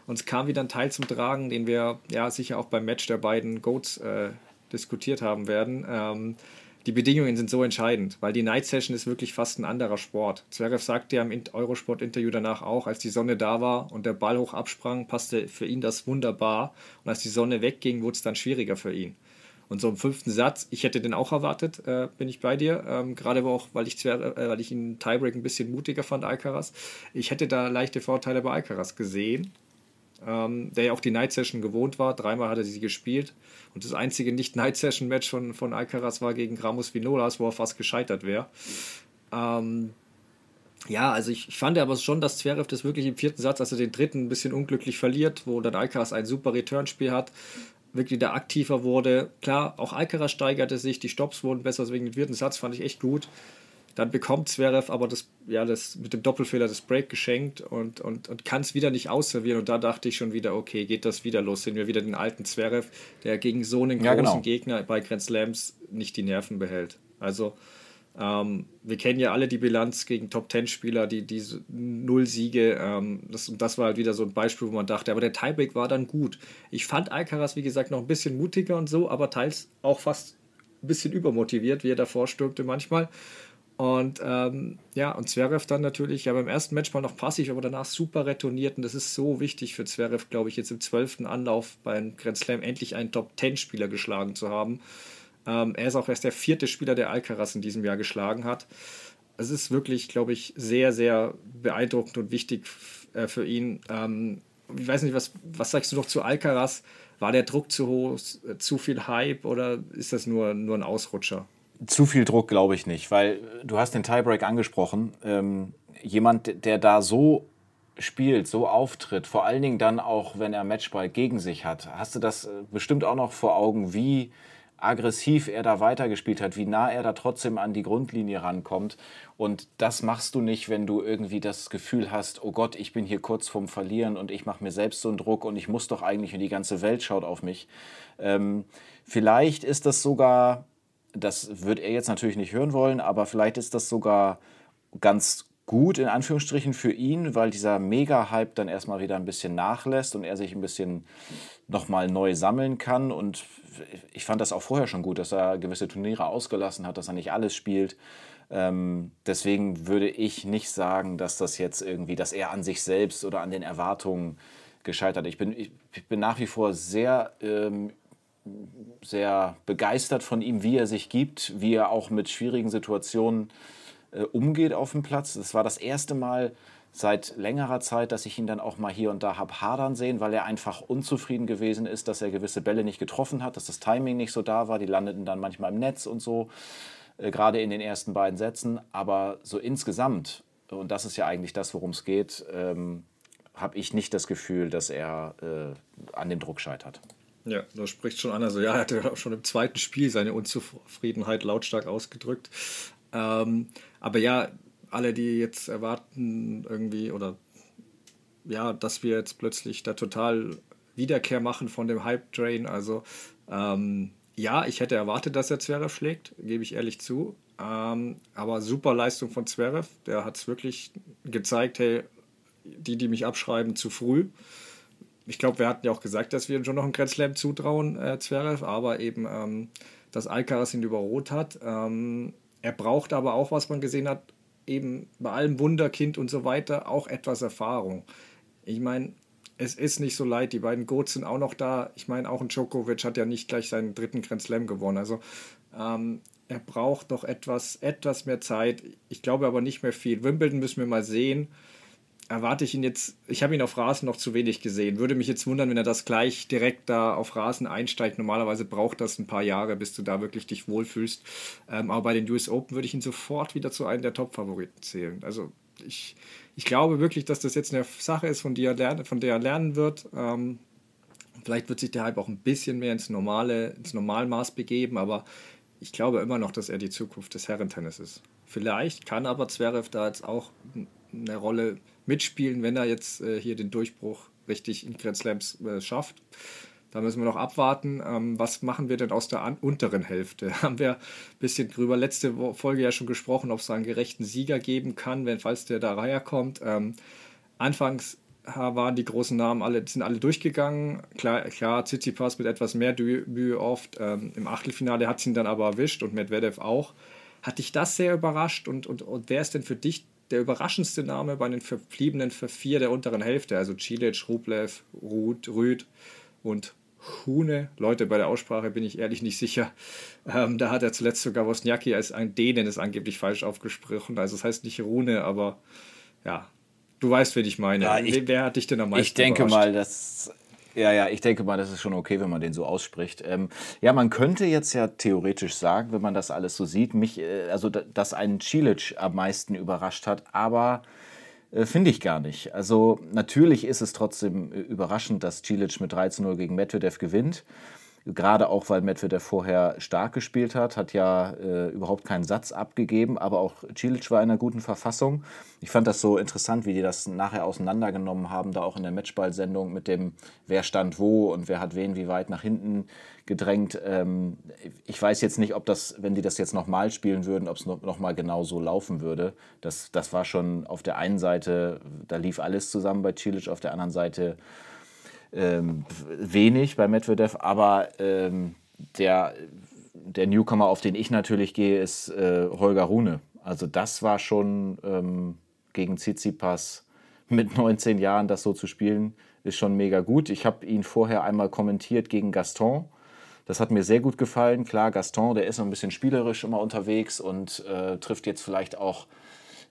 Und es kam wieder ein Teil zum Tragen, den wir ja sicher auch beim Match der beiden Goats äh, diskutiert haben werden. Ähm, die Bedingungen sind so entscheidend, weil die Night Session ist wirklich fast ein anderer Sport. Zverev sagte ja im Eurosport-Interview danach auch, als die Sonne da war und der Ball hoch absprang, passte für ihn das wunderbar. Und als die Sonne wegging, wurde es dann schwieriger für ihn. Und so im fünften Satz, ich hätte den auch erwartet, äh, bin ich bei dir. Ähm, Gerade auch, weil ich, äh, weil ich ihn Tiebreak ein bisschen mutiger fand, Alcaraz. Ich hätte da leichte Vorteile bei Alcaraz gesehen, ähm, der ja auch die Night Session gewohnt war. Dreimal hat er sie gespielt. Und das einzige Nicht-Night Session-Match von, von Alcaraz war gegen Ramos Vinolas, wo er fast gescheitert wäre. Ähm, ja, also ich, ich, fand aber schon, dass Zverev das wirklich im vierten Satz, als er den dritten ein bisschen unglücklich verliert, wo dann Alcaraz ein super Returnspiel hat, wirklich da aktiver wurde. Klar, auch Alcaraz steigerte sich, die Stops wurden besser, deswegen den vierten Satz fand ich echt gut. Dann bekommt Zverev aber das, ja, das mit dem Doppelfehler das Break geschenkt und, und, und kann es wieder nicht ausservieren. Und da dachte ich schon wieder, okay, geht das wieder los? Sehen wir wieder den alten Zverev, der gegen so einen ja, großen genau. Gegner bei Grand Slams nicht die Nerven behält. Also ähm, wir kennen ja alle die Bilanz gegen Top-10-Spieler, die, die null Siege. Ähm, das, und das war halt wieder so ein Beispiel, wo man dachte, aber der Tiebreak war dann gut. Ich fand Alcaraz, wie gesagt, noch ein bisschen mutiger und so, aber teils auch fast ein bisschen übermotiviert, wie er davor stürmte manchmal. Und ähm, ja, und Zverev dann natürlich, ja, beim ersten Match mal noch passiv, aber danach super retourniert. Und das ist so wichtig für Zverev, glaube ich, jetzt im zwölften Anlauf beim Grand Slam endlich einen Top-10-Spieler geschlagen zu haben. Ähm, er ist auch erst der vierte Spieler, der Alcaraz in diesem Jahr geschlagen hat. Es ist wirklich, glaube ich, sehr, sehr beeindruckend und wichtig äh, für ihn. Ähm, ich weiß nicht, was, was sagst du noch zu Alcaraz? War der Druck zu hoch, zu viel Hype oder ist das nur, nur ein Ausrutscher? Zu viel Druck glaube ich nicht, weil du hast den Tiebreak angesprochen. Ähm, jemand, der da so spielt, so auftritt, vor allen Dingen dann auch, wenn er Matchball gegen sich hat, hast du das äh, bestimmt auch noch vor Augen, wie aggressiv er da weitergespielt hat, wie nah er da trotzdem an die Grundlinie rankommt. Und das machst du nicht, wenn du irgendwie das Gefühl hast, oh Gott, ich bin hier kurz vorm Verlieren und ich mache mir selbst so einen Druck und ich muss doch eigentlich und die ganze Welt schaut auf mich. Ähm, vielleicht ist das sogar, das wird er jetzt natürlich nicht hören wollen, aber vielleicht ist das sogar ganz gut in Anführungsstrichen für ihn, weil dieser Mega-Hype dann erstmal wieder ein bisschen nachlässt und er sich ein bisschen nochmal neu sammeln kann. Und ich fand das auch vorher schon gut, dass er gewisse Turniere ausgelassen hat, dass er nicht alles spielt. Ähm, deswegen würde ich nicht sagen, dass das jetzt irgendwie, dass er an sich selbst oder an den Erwartungen gescheitert. Ich bin, ich, ich bin nach wie vor sehr, ähm, sehr begeistert von ihm, wie er sich gibt, wie er auch mit schwierigen Situationen äh, umgeht auf dem Platz. Das war das erste Mal seit längerer Zeit, dass ich ihn dann auch mal hier und da habe hadern sehen, weil er einfach unzufrieden gewesen ist, dass er gewisse Bälle nicht getroffen hat, dass das Timing nicht so da war. Die landeten dann manchmal im Netz und so, äh, gerade in den ersten beiden Sätzen. Aber so insgesamt, und das ist ja eigentlich das, worum es geht, ähm, habe ich nicht das Gefühl, dass er äh, an dem Druck scheitert. Ja, da spricht schon an. Also ja, er hat ja schon im zweiten Spiel seine Unzufriedenheit lautstark ausgedrückt. Ähm, aber ja, alle, die jetzt erwarten, irgendwie, oder ja, dass wir jetzt plötzlich da total Wiederkehr machen von dem Hype-Train. Also, ähm, ja, ich hätte erwartet, dass er Zverev schlägt, gebe ich ehrlich zu. Ähm, aber super Leistung von Zverev. Der hat es wirklich gezeigt, hey, die, die mich abschreiben, zu früh. Ich glaube, wir hatten ja auch gesagt, dass wir ihm schon noch einen Grand Slam zutrauen, äh, Zverev, aber eben, ähm, dass Alcaraz ihn überrot hat. Ähm, er braucht aber auch, was man gesehen hat, eben bei allem Wunderkind und so weiter, auch etwas Erfahrung. Ich meine, es ist nicht so leid, die beiden Goats sind auch noch da. Ich meine, auch ein Djokovic hat ja nicht gleich seinen dritten Grand Slam gewonnen. Also ähm, er braucht noch etwas, etwas mehr Zeit. Ich glaube aber nicht mehr viel. Wimbledon müssen wir mal sehen erwarte ich ihn jetzt, ich habe ihn auf Rasen noch zu wenig gesehen. Würde mich jetzt wundern, wenn er das gleich direkt da auf Rasen einsteigt. Normalerweise braucht das ein paar Jahre, bis du da wirklich dich wohlfühlst. Ähm, aber bei den US Open würde ich ihn sofort wieder zu einem der Top-Favoriten zählen. Also ich, ich glaube wirklich, dass das jetzt eine Sache ist, von der er, lernen, von der er lernen wird. Ähm, vielleicht wird sich der Hype auch ein bisschen mehr ins normale, ins Normalmaß begeben, aber ich glaube immer noch, dass er die Zukunft des Herrentennis ist. Vielleicht kann aber Zverev da jetzt auch eine Rolle mitspielen, wenn er jetzt äh, hier den Durchbruch richtig in Grand Slams äh, schafft. Da müssen wir noch abwarten. Ähm, was machen wir denn aus der unteren Hälfte? <laughs> Haben wir ein bisschen drüber letzte Folge ja schon gesprochen, ob es einen gerechten Sieger geben kann, wenn falls der da Reiher kommt. Ähm, anfangs waren die großen Namen alle, sind alle durchgegangen. Klar, klar Tsitsipas mit etwas mehr Debüt oft. Ähm, Im Achtelfinale hat es ihn dann aber erwischt und Medvedev auch. Hat dich das sehr überrascht und, und, und wer ist denn für dich der überraschendste Name bei den verbliebenen vier der unteren Hälfte, also Cilic, Rublev, Ruth, Rüd und Hune. Leute, bei der Aussprache bin ich ehrlich nicht sicher. Ähm, da hat er zuletzt sogar Wozniacki als ein Dänen ist angeblich falsch aufgesprochen. Also das heißt nicht Rune, aber ja, du weißt, wen ich meine. Ja, ich, Wer hat dich denn am meisten Ich denke überrascht? mal, dass ja, ja, ich denke mal, das ist schon okay, wenn man den so ausspricht. Ähm, ja, man könnte jetzt ja theoretisch sagen, wenn man das alles so sieht, mich, äh, also dass einen Cilic am meisten überrascht hat, aber äh, finde ich gar nicht. Also natürlich ist es trotzdem äh, überraschend, dass Cilic mit 13-0 gegen Medvedev gewinnt. Gerade auch, weil Medvedev vorher stark gespielt hat, hat ja äh, überhaupt keinen Satz abgegeben, aber auch Cilic war in einer guten Verfassung. Ich fand das so interessant, wie die das nachher auseinandergenommen haben, da auch in der Matchball-Sendung mit dem, wer stand wo und wer hat wen wie weit nach hinten gedrängt. Ähm, ich weiß jetzt nicht, ob das, wenn die das jetzt nochmal spielen würden, ob es nochmal genau so laufen würde. Das, das war schon auf der einen Seite, da lief alles zusammen bei Cilic, auf der anderen Seite ähm, wenig bei Medvedev, aber ähm, der, der Newcomer, auf den ich natürlich gehe, ist äh, Holger Rune. Also das war schon ähm, gegen Tsitsipas mit <laughs> 19 Jahren das so zu spielen, ist schon mega gut. Ich habe ihn vorher einmal kommentiert gegen Gaston. Das hat mir sehr gut gefallen. Klar, Gaston, der ist ein bisschen spielerisch immer unterwegs und äh, trifft jetzt vielleicht auch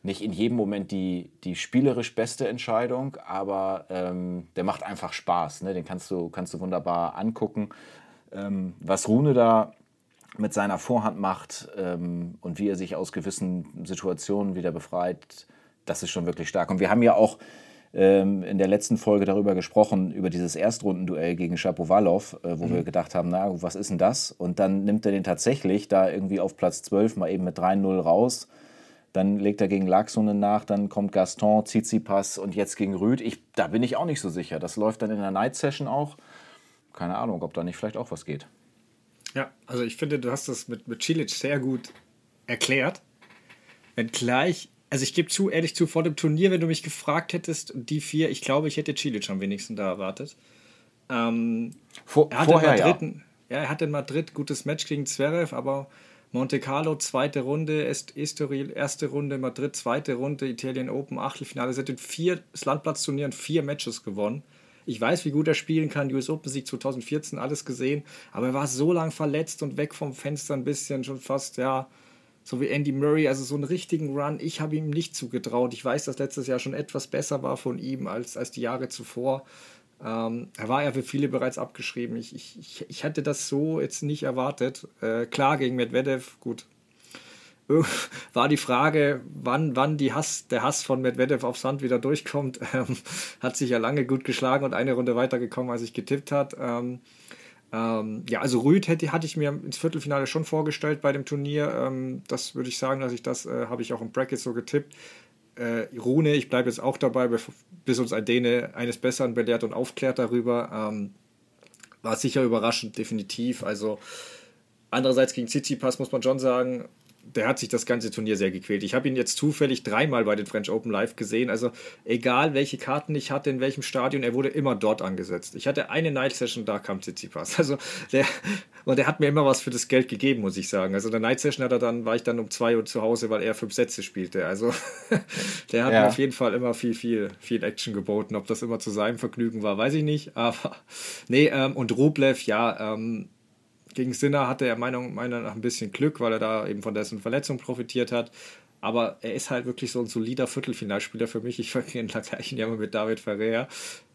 nicht in jedem Moment die, die spielerisch beste Entscheidung, aber ähm, der macht einfach Spaß. Ne? Den kannst du, kannst du wunderbar angucken. Ähm, was Rune da mit seiner Vorhand macht ähm, und wie er sich aus gewissen Situationen wieder befreit, das ist schon wirklich stark. Und wir haben ja auch ähm, in der letzten Folge darüber gesprochen, über dieses Erstrundenduell gegen Shapovalov, äh, wo mhm. wir gedacht haben, na, was ist denn das? Und dann nimmt er den tatsächlich da irgendwie auf Platz 12 mal eben mit 3-0 raus. Dann legt er gegen Laxonen nach, dann kommt Gaston, Tsitsipas und jetzt gegen Rüd. Ich, da bin ich auch nicht so sicher. Das läuft dann in der Night Session auch. Keine Ahnung, ob da nicht vielleicht auch was geht. Ja, also ich finde, du hast das mit, mit Cilic sehr gut erklärt. Wenn gleich also ich gebe zu, ehrlich zu, vor dem Turnier, wenn du mich gefragt hättest, die vier, ich glaube, ich hätte Cilic am wenigsten da erwartet. Ähm, vor, er vorher, Madrid, ja. ja. er hat in Madrid gutes Match gegen Zverev, aber Monte Carlo, zweite Runde, Estoril, erste Runde, Madrid, zweite Runde, Italien Open, Achtelfinale. Hat in vier Landplatzturnieren vier Matches gewonnen. Ich weiß, wie gut er spielen kann. US Open Sieg 2014, alles gesehen. Aber er war so lang verletzt und weg vom Fenster ein bisschen, schon fast, ja, so wie Andy Murray, also so einen richtigen Run, ich habe ihm nicht zugetraut. Ich weiß, dass letztes Jahr schon etwas besser war von ihm als, als die Jahre zuvor. Ähm, er war ja für viele bereits abgeschrieben. Ich, ich, ich hatte das so jetzt nicht erwartet. Äh, klar, gegen Medvedev, gut. <laughs> War die Frage, wann, wann die Hass, der Hass von Medvedev auf Sand wieder durchkommt. <laughs> Ähm, hat sich ja lange gut geschlagen und eine Runde weitergekommen, als ich getippt hat. Ähm, ähm, ja, also Rüd hätte, hatte ich mir ins Viertelfinale schon vorgestellt bei dem Turnier. Ähm, das würde ich sagen, dass ich das äh, habe ich auch im Bracket so getippt. Äh, Rune, ich bleibe jetzt auch dabei, bis uns ein Däne eines Besseren belehrt und aufklärt darüber. Ähm, war sicher überraschend, definitiv. Also andererseits gegen Tsitsipas muss man schon sagen, der hat sich das ganze Turnier sehr gequält. Ich habe ihn jetzt zufällig dreimal bei den French Open live gesehen. Also egal, welche Karten ich hatte, in welchem Stadion, er wurde immer dort angesetzt. Ich hatte eine Night Session, da kam Tsitsipas. <laughs> Also der, und er hat mir immer was für das Geld gegeben, muss ich sagen. Also in der Night Session hat er dann, war ich dann um zwei Uhr zu Hause, weil er fünf Sätze spielte. Also <laughs> der hat ja. mir auf jeden Fall immer viel, viel, viel Action geboten. Ob das immer zu seinem Vergnügen war, weiß ich nicht. Aber nee, ähm, und Rublev, ja, ähm, gegen Sinner hatte er meiner Meinung nach ein bisschen Glück, weil er da eben von dessen Verletzung profitiert hat. Aber er ist halt wirklich so ein solider Viertelfinalspieler für mich. Ich ihn gleichen ja mal mit David Ferrer.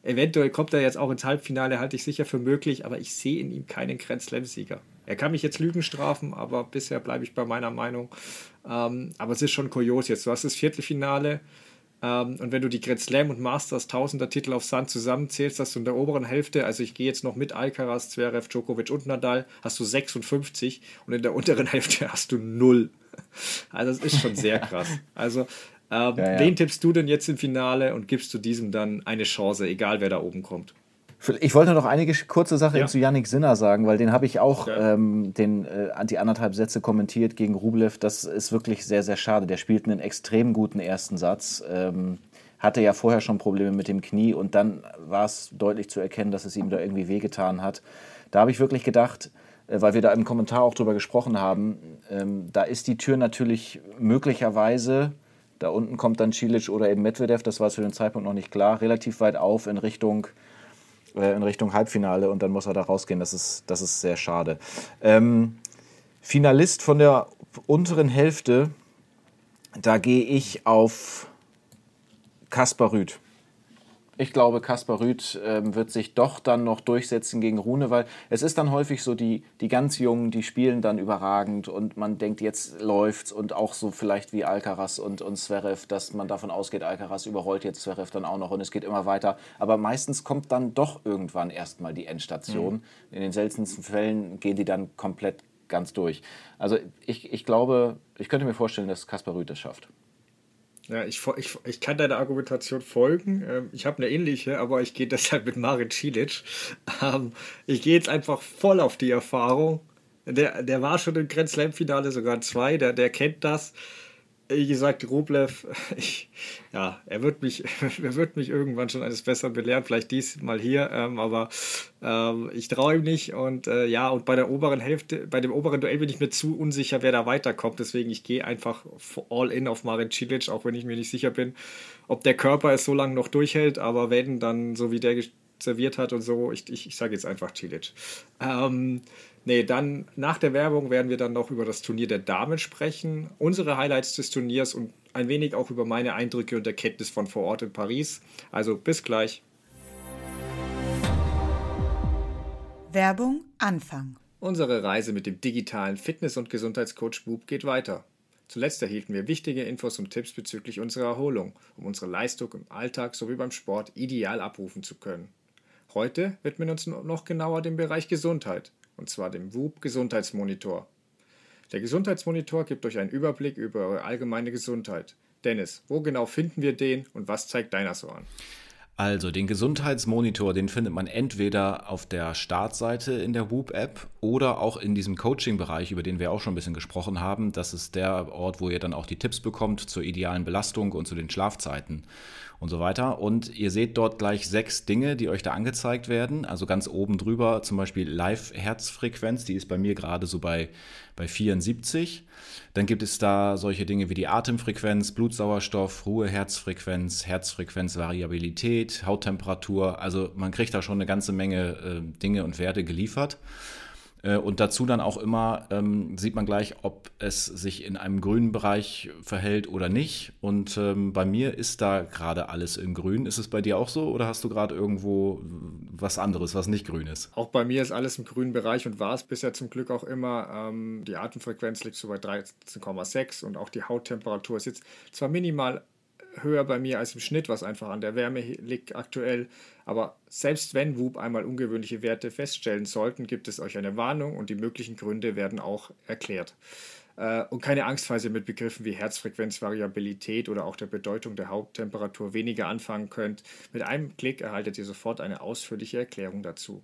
Eventuell kommt er jetzt auch ins Halbfinale, halte ich sicher für möglich, aber ich sehe in ihm keinen Grand Slam-Sieger. Er kann mich jetzt Lügen strafen, aber bisher bleibe ich bei meiner Meinung. Ähm, aber es ist schon kurios jetzt. Du hast das Viertelfinale, ähm, und wenn du die Grand Slam und Masters Tausender Titel auf Sand zusammenzählst, hast du in der oberen Hälfte, also ich gehe jetzt noch mit Alcaraz, Zverev, Djokovic und Nadal, hast du 56 und in der unteren <laughs> Hälfte hast du 0. Also das ist schon sehr krass. Also ähm, ja, ja. wen tippst du denn jetzt im Finale und gibst du diesem dann eine Chance, egal wer da oben kommt? Ich wollte noch einige kurze Sachen ja. zu Yannick Sinner sagen, weil den habe ich auch ja. ähm, den, äh, die anderthalb Sätze kommentiert gegen Rublev. Das ist wirklich sehr, sehr schade. Der spielt einen extrem guten ersten Satz. Ähm, hatte ja vorher schon Probleme mit dem Knie und dann war es deutlich zu erkennen, dass es ihm da irgendwie wehgetan hat. Da habe ich wirklich gedacht, äh, weil wir da im Kommentar auch drüber gesprochen haben, ähm, da ist die Tür natürlich möglicherweise, da unten kommt dann Cilic oder eben Medvedev, das war zu dem Zeitpunkt noch nicht klar, relativ weit auf in Richtung in Richtung Halbfinale und dann muss er da rausgehen. Das ist, das ist sehr schade. Ähm, Finalist von der unteren Hälfte, da gehe ich auf Kaspar Rüth. Ich glaube, Kaspar Rüth ähm, wird sich doch dann noch durchsetzen gegen Rune, weil es ist dann häufig so, die, die ganz Jungen, die spielen dann überragend und man denkt, jetzt läuft's und auch so vielleicht wie Alcaraz und, und Zverev, dass man davon ausgeht, Alcaraz überrollt jetzt Zverev dann auch noch und es geht immer weiter. Aber meistens kommt dann doch irgendwann erstmal die Endstation. Mhm. In den seltensten Fällen gehen die dann komplett ganz durch. Also ich, ich glaube, ich könnte mir vorstellen, dass Kaspar Rüth das schafft. Ja, ich, ich, ich kann deiner Argumentation folgen. Ähm, ich habe eine ähnliche, aber ich gehe deshalb mit Marin Cilic. <laughs> Ähm, ich gehe jetzt einfach voll auf die Erfahrung. Der, der war schon im Grand Slam-Finale sogar zwei, der, der kennt das wie gesagt, Rublev, <laughs> ich, ja, er wird mich, <laughs> er wird mich irgendwann schon eines Besseren belehren, vielleicht diesmal hier, ähm, aber ähm, ich traue ihm nicht und äh, ja, und bei der oberen Hälfte, bei dem oberen Duell bin ich mir zu unsicher, wer da weiterkommt, deswegen ich gehe einfach all in auf Marin Cilic, auch wenn ich mir nicht sicher bin, ob der Körper es so lange noch durchhält, aber wenn, dann so wie der serviert hat und so, ich, ich, ich sage jetzt einfach Cilic. Ähm, Nee, dann nach der Werbung werden wir dann noch über das Turnier der Damen sprechen, unsere Highlights des Turniers und ein wenig auch über meine Eindrücke und Erkenntnis von vor Ort in Paris. Also bis gleich. Werbung Anfang. Unsere Reise mit dem digitalen Fitness- und Gesundheitscoach Bub geht weiter. Zuletzt erhielten wir wichtige Infos und Tipps bezüglich unserer Erholung, um unsere Leistung im Alltag sowie beim Sport ideal abrufen zu können. Heute widmen wir uns noch genauer dem Bereich Gesundheit, und zwar dem WUB Gesundheitsmonitor. Der Gesundheitsmonitor gibt euch einen Überblick über eure allgemeine Gesundheit. Dennis, wo genau finden wir den und was zeigt deiner so an? Also den Gesundheitsmonitor, den findet man entweder auf der Startseite in der Whoop-App oder auch in diesem Coaching-Bereich, über den wir auch schon ein bisschen gesprochen haben. Das ist der Ort, wo ihr dann auch die Tipps bekommt zur idealen Belastung und zu den Schlafzeiten und so weiter. Und ihr seht dort gleich sechs Dinge, die euch da angezeigt werden. Also ganz oben drüber zum Beispiel Live-Herzfrequenz, die ist bei mir gerade so bei, bei 74. Dann gibt es da solche Dinge wie die Atemfrequenz, Blutsauerstoff, Ruheherzfrequenz, Herzfrequenzvariabilität, Hauttemperatur. Also man kriegt da schon eine ganze Menge äh, Dinge und Werte geliefert. Äh, und dazu dann auch immer ähm, sieht man gleich, ob es sich in einem grünen Bereich verhält oder nicht. Und ähm, bei mir ist da gerade alles in grün. Ist es bei dir auch so oder hast du gerade irgendwo was anderes, was nicht grün ist? Auch bei mir ist alles im grünen Bereich und war es bisher zum Glück auch immer. Ähm, die Atemfrequenz liegt so bei 13,6 und auch die Hauttemperatur ist jetzt zwar minimal höher bei mir als im Schnitt, was einfach an der Wärme liegt aktuell. Aber selbst wenn WUB einmal ungewöhnliche Werte feststellen sollten, gibt es euch eine Warnung und die möglichen Gründe werden auch erklärt. Äh, und keine Angst, falls ihr mit Begriffen wie Herzfrequenzvariabilität oder auch der Bedeutung der Haupttemperatur weniger anfangen könnt. Mit einem Klick erhaltet ihr sofort eine ausführliche Erklärung dazu.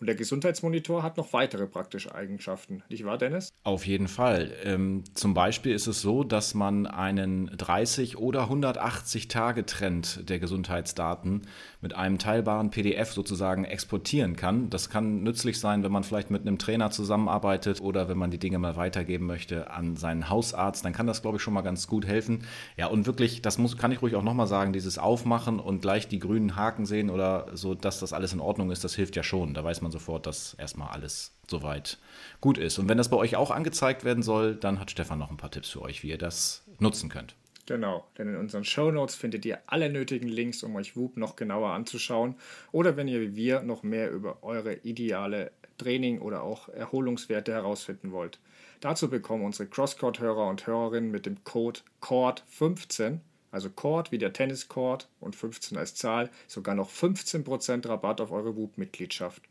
Und der Gesundheitsmonitor hat noch weitere praktische Eigenschaften, nicht wahr, Dennis? Auf jeden Fall. Ähm, zum Beispiel ist es so, dass man einen 30 oder 180 Tage Trend der Gesundheitsdaten mit einem teilbaren PDF sozusagen exportieren kann. Das kann nützlich sein, wenn man vielleicht mit einem Trainer zusammenarbeitet oder wenn man die Dinge mal weitergeben möchte an seinen Hausarzt. Dann kann das, glaube ich, schon mal ganz gut helfen. Ja, und wirklich, das muss, kann ich ruhig auch nochmal sagen, dieses Aufmachen und gleich die grünen Haken sehen oder so, dass das alles in Ordnung ist, das hilft ja schon. Da weiß man sofort, dass erstmal alles soweit gut ist. Und wenn das bei euch auch angezeigt werden soll, dann hat Stefan noch ein paar Tipps für euch, wie ihr das nutzen könnt. Genau, denn in unseren Show Notes findet ihr alle nötigen Links, um euch Whoop noch genauer anzuschauen oder wenn ihr wie wir noch mehr über eure ideale Training oder auch Erholungswerte herausfinden wollt. Dazu bekommen unsere Crosscourt-Hörer und Hörerinnen mit dem Code CORD15, also Court wie der Tenniscourt und 15 als Zahl, sogar noch 15% Rabatt auf eure Whoop-Mitgliedschaft.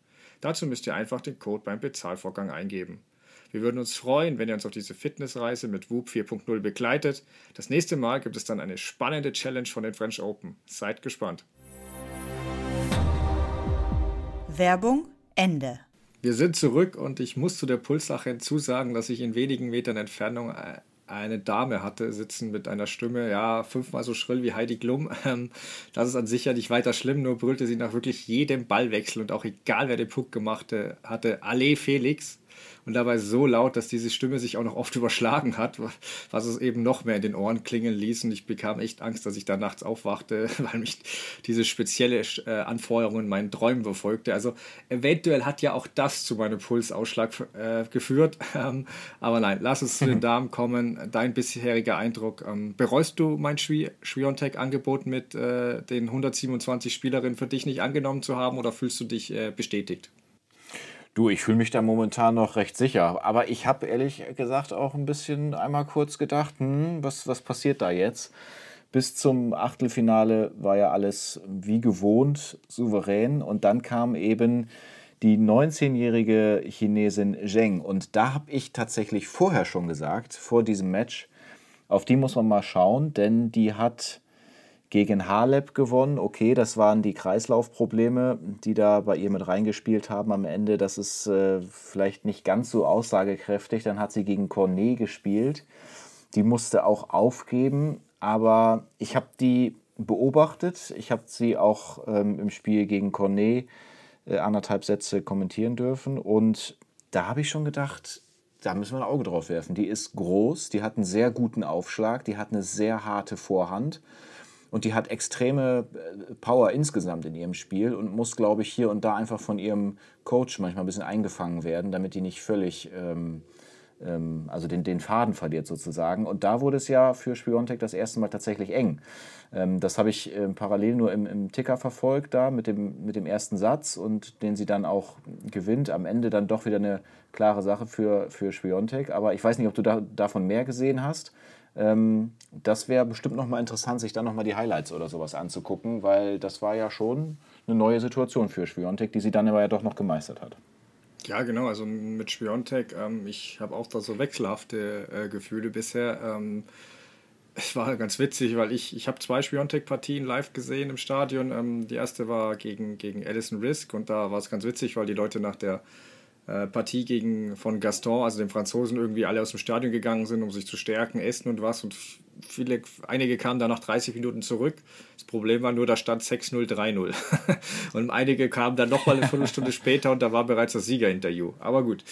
Dazu müsst ihr einfach den Code beim Bezahlvorgang eingeben. Wir würden uns freuen, wenn ihr uns auf diese Fitnessreise mit Whoop 4.0 begleitet. Das nächste Mal gibt es dann eine spannende Challenge von den French Open. Seid gespannt. Werbung Ende. Wir sind zurück und ich muss zu der Pulssache hinzusagen, dass ich in wenigen Metern Entfernung äh, eine Dame hatte sitzen mit einer Stimme, ja, fünfmal so schrill wie Heidi Klum. <laughs> Ähm, das ist an sich ja nicht weiter schlimm, nur brüllte sie nach wirklich jedem Ballwechsel und auch egal wer den Puck gemacht hatte, Alle Felix und dabei so laut, dass diese Stimme sich auch noch oft <laughs> überschlagen hat, was es eben noch mehr in den Ohren klingeln ließ. Und ich bekam echt Angst, dass ich da nachts aufwachte, <laughs> weil mich diese spezielle äh, Anfeuerung in meinen Träumen verfolgte. Also eventuell hat ja auch das zu meinem Pulsausschlag äh, geführt. <laughs> Ähm, aber nein, lass uns zu den Damen kommen. Dein bisheriger Eindruck. Ähm, bereust du mein Schwiontek-Angebot mit äh, den 127 Spielerinnen für dich nicht angenommen zu haben oder fühlst du dich äh, bestätigt? Du, ich fühle mich da momentan noch recht sicher. Aber ich habe ehrlich gesagt auch ein bisschen einmal kurz gedacht, hm, was, was passiert da jetzt? Bis zum Achtelfinale war ja alles wie gewohnt souverän. Und dann kam eben die 19-jährige Chinesin Zheng. Und da habe ich tatsächlich vorher schon gesagt, vor diesem Match, auf die muss man mal schauen, denn die hat gegen Halep gewonnen. Okay, das waren die Kreislaufprobleme, die da bei ihr mit reingespielt haben am Ende. Das ist äh, vielleicht nicht ganz so aussagekräftig. Dann hat sie gegen Cornet gespielt. Die musste auch aufgeben, aber ich habe die beobachtet. Ich habe sie auch ähm, im Spiel gegen Cornet äh, anderthalb Sätze kommentieren dürfen und da habe ich schon gedacht, da müssen wir ein Auge drauf werfen. Die ist groß, die hat einen sehr guten Aufschlag, die hat eine sehr harte Vorhand und die hat extreme äh, Power insgesamt in ihrem Spiel und muss, glaube ich, hier und da einfach von ihrem Coach manchmal ein bisschen eingefangen werden, damit die nicht völlig ähm, ähm, also den, den Faden verliert sozusagen. Und da wurde es ja für Spiontek das erste Mal tatsächlich eng. Ähm, das habe ich äh, parallel nur im, im Ticker verfolgt, da mit dem, mit dem ersten Satz und den sie dann auch gewinnt. Am Ende dann doch wieder eine klare Sache für, für Spiontek. Aber ich weiß nicht, ob du da, davon mehr gesehen hast. Ähm, das wäre bestimmt nochmal interessant, sich dann nochmal die Highlights oder sowas anzugucken, weil das war ja schon eine neue Situation für Spiontek, die sie dann aber ja doch noch gemeistert hat. Ja, genau, also mit Spiontek, ähm, ich habe auch da so wechselhafte äh, Gefühle bisher. Ähm, es war ganz witzig, weil ich, ich habe zwei Spiontek-Partien live gesehen im Stadion. Ähm, die erste war gegen, gegen Allison Risk und da war es ganz witzig, weil die Leute nach der Partie gegen von Gaston, also dem Franzosen, irgendwie alle aus dem Stadion gegangen sind, um sich zu stärken, essen und was. Und viele, einige kamen dann nach 30 Minuten zurück. Das Problem war nur, da stand 6-0, 3-0. <laughs> und einige kamen dann nochmal eine Viertelstunde <laughs> später und da war bereits das Siegerinterview. Aber gut,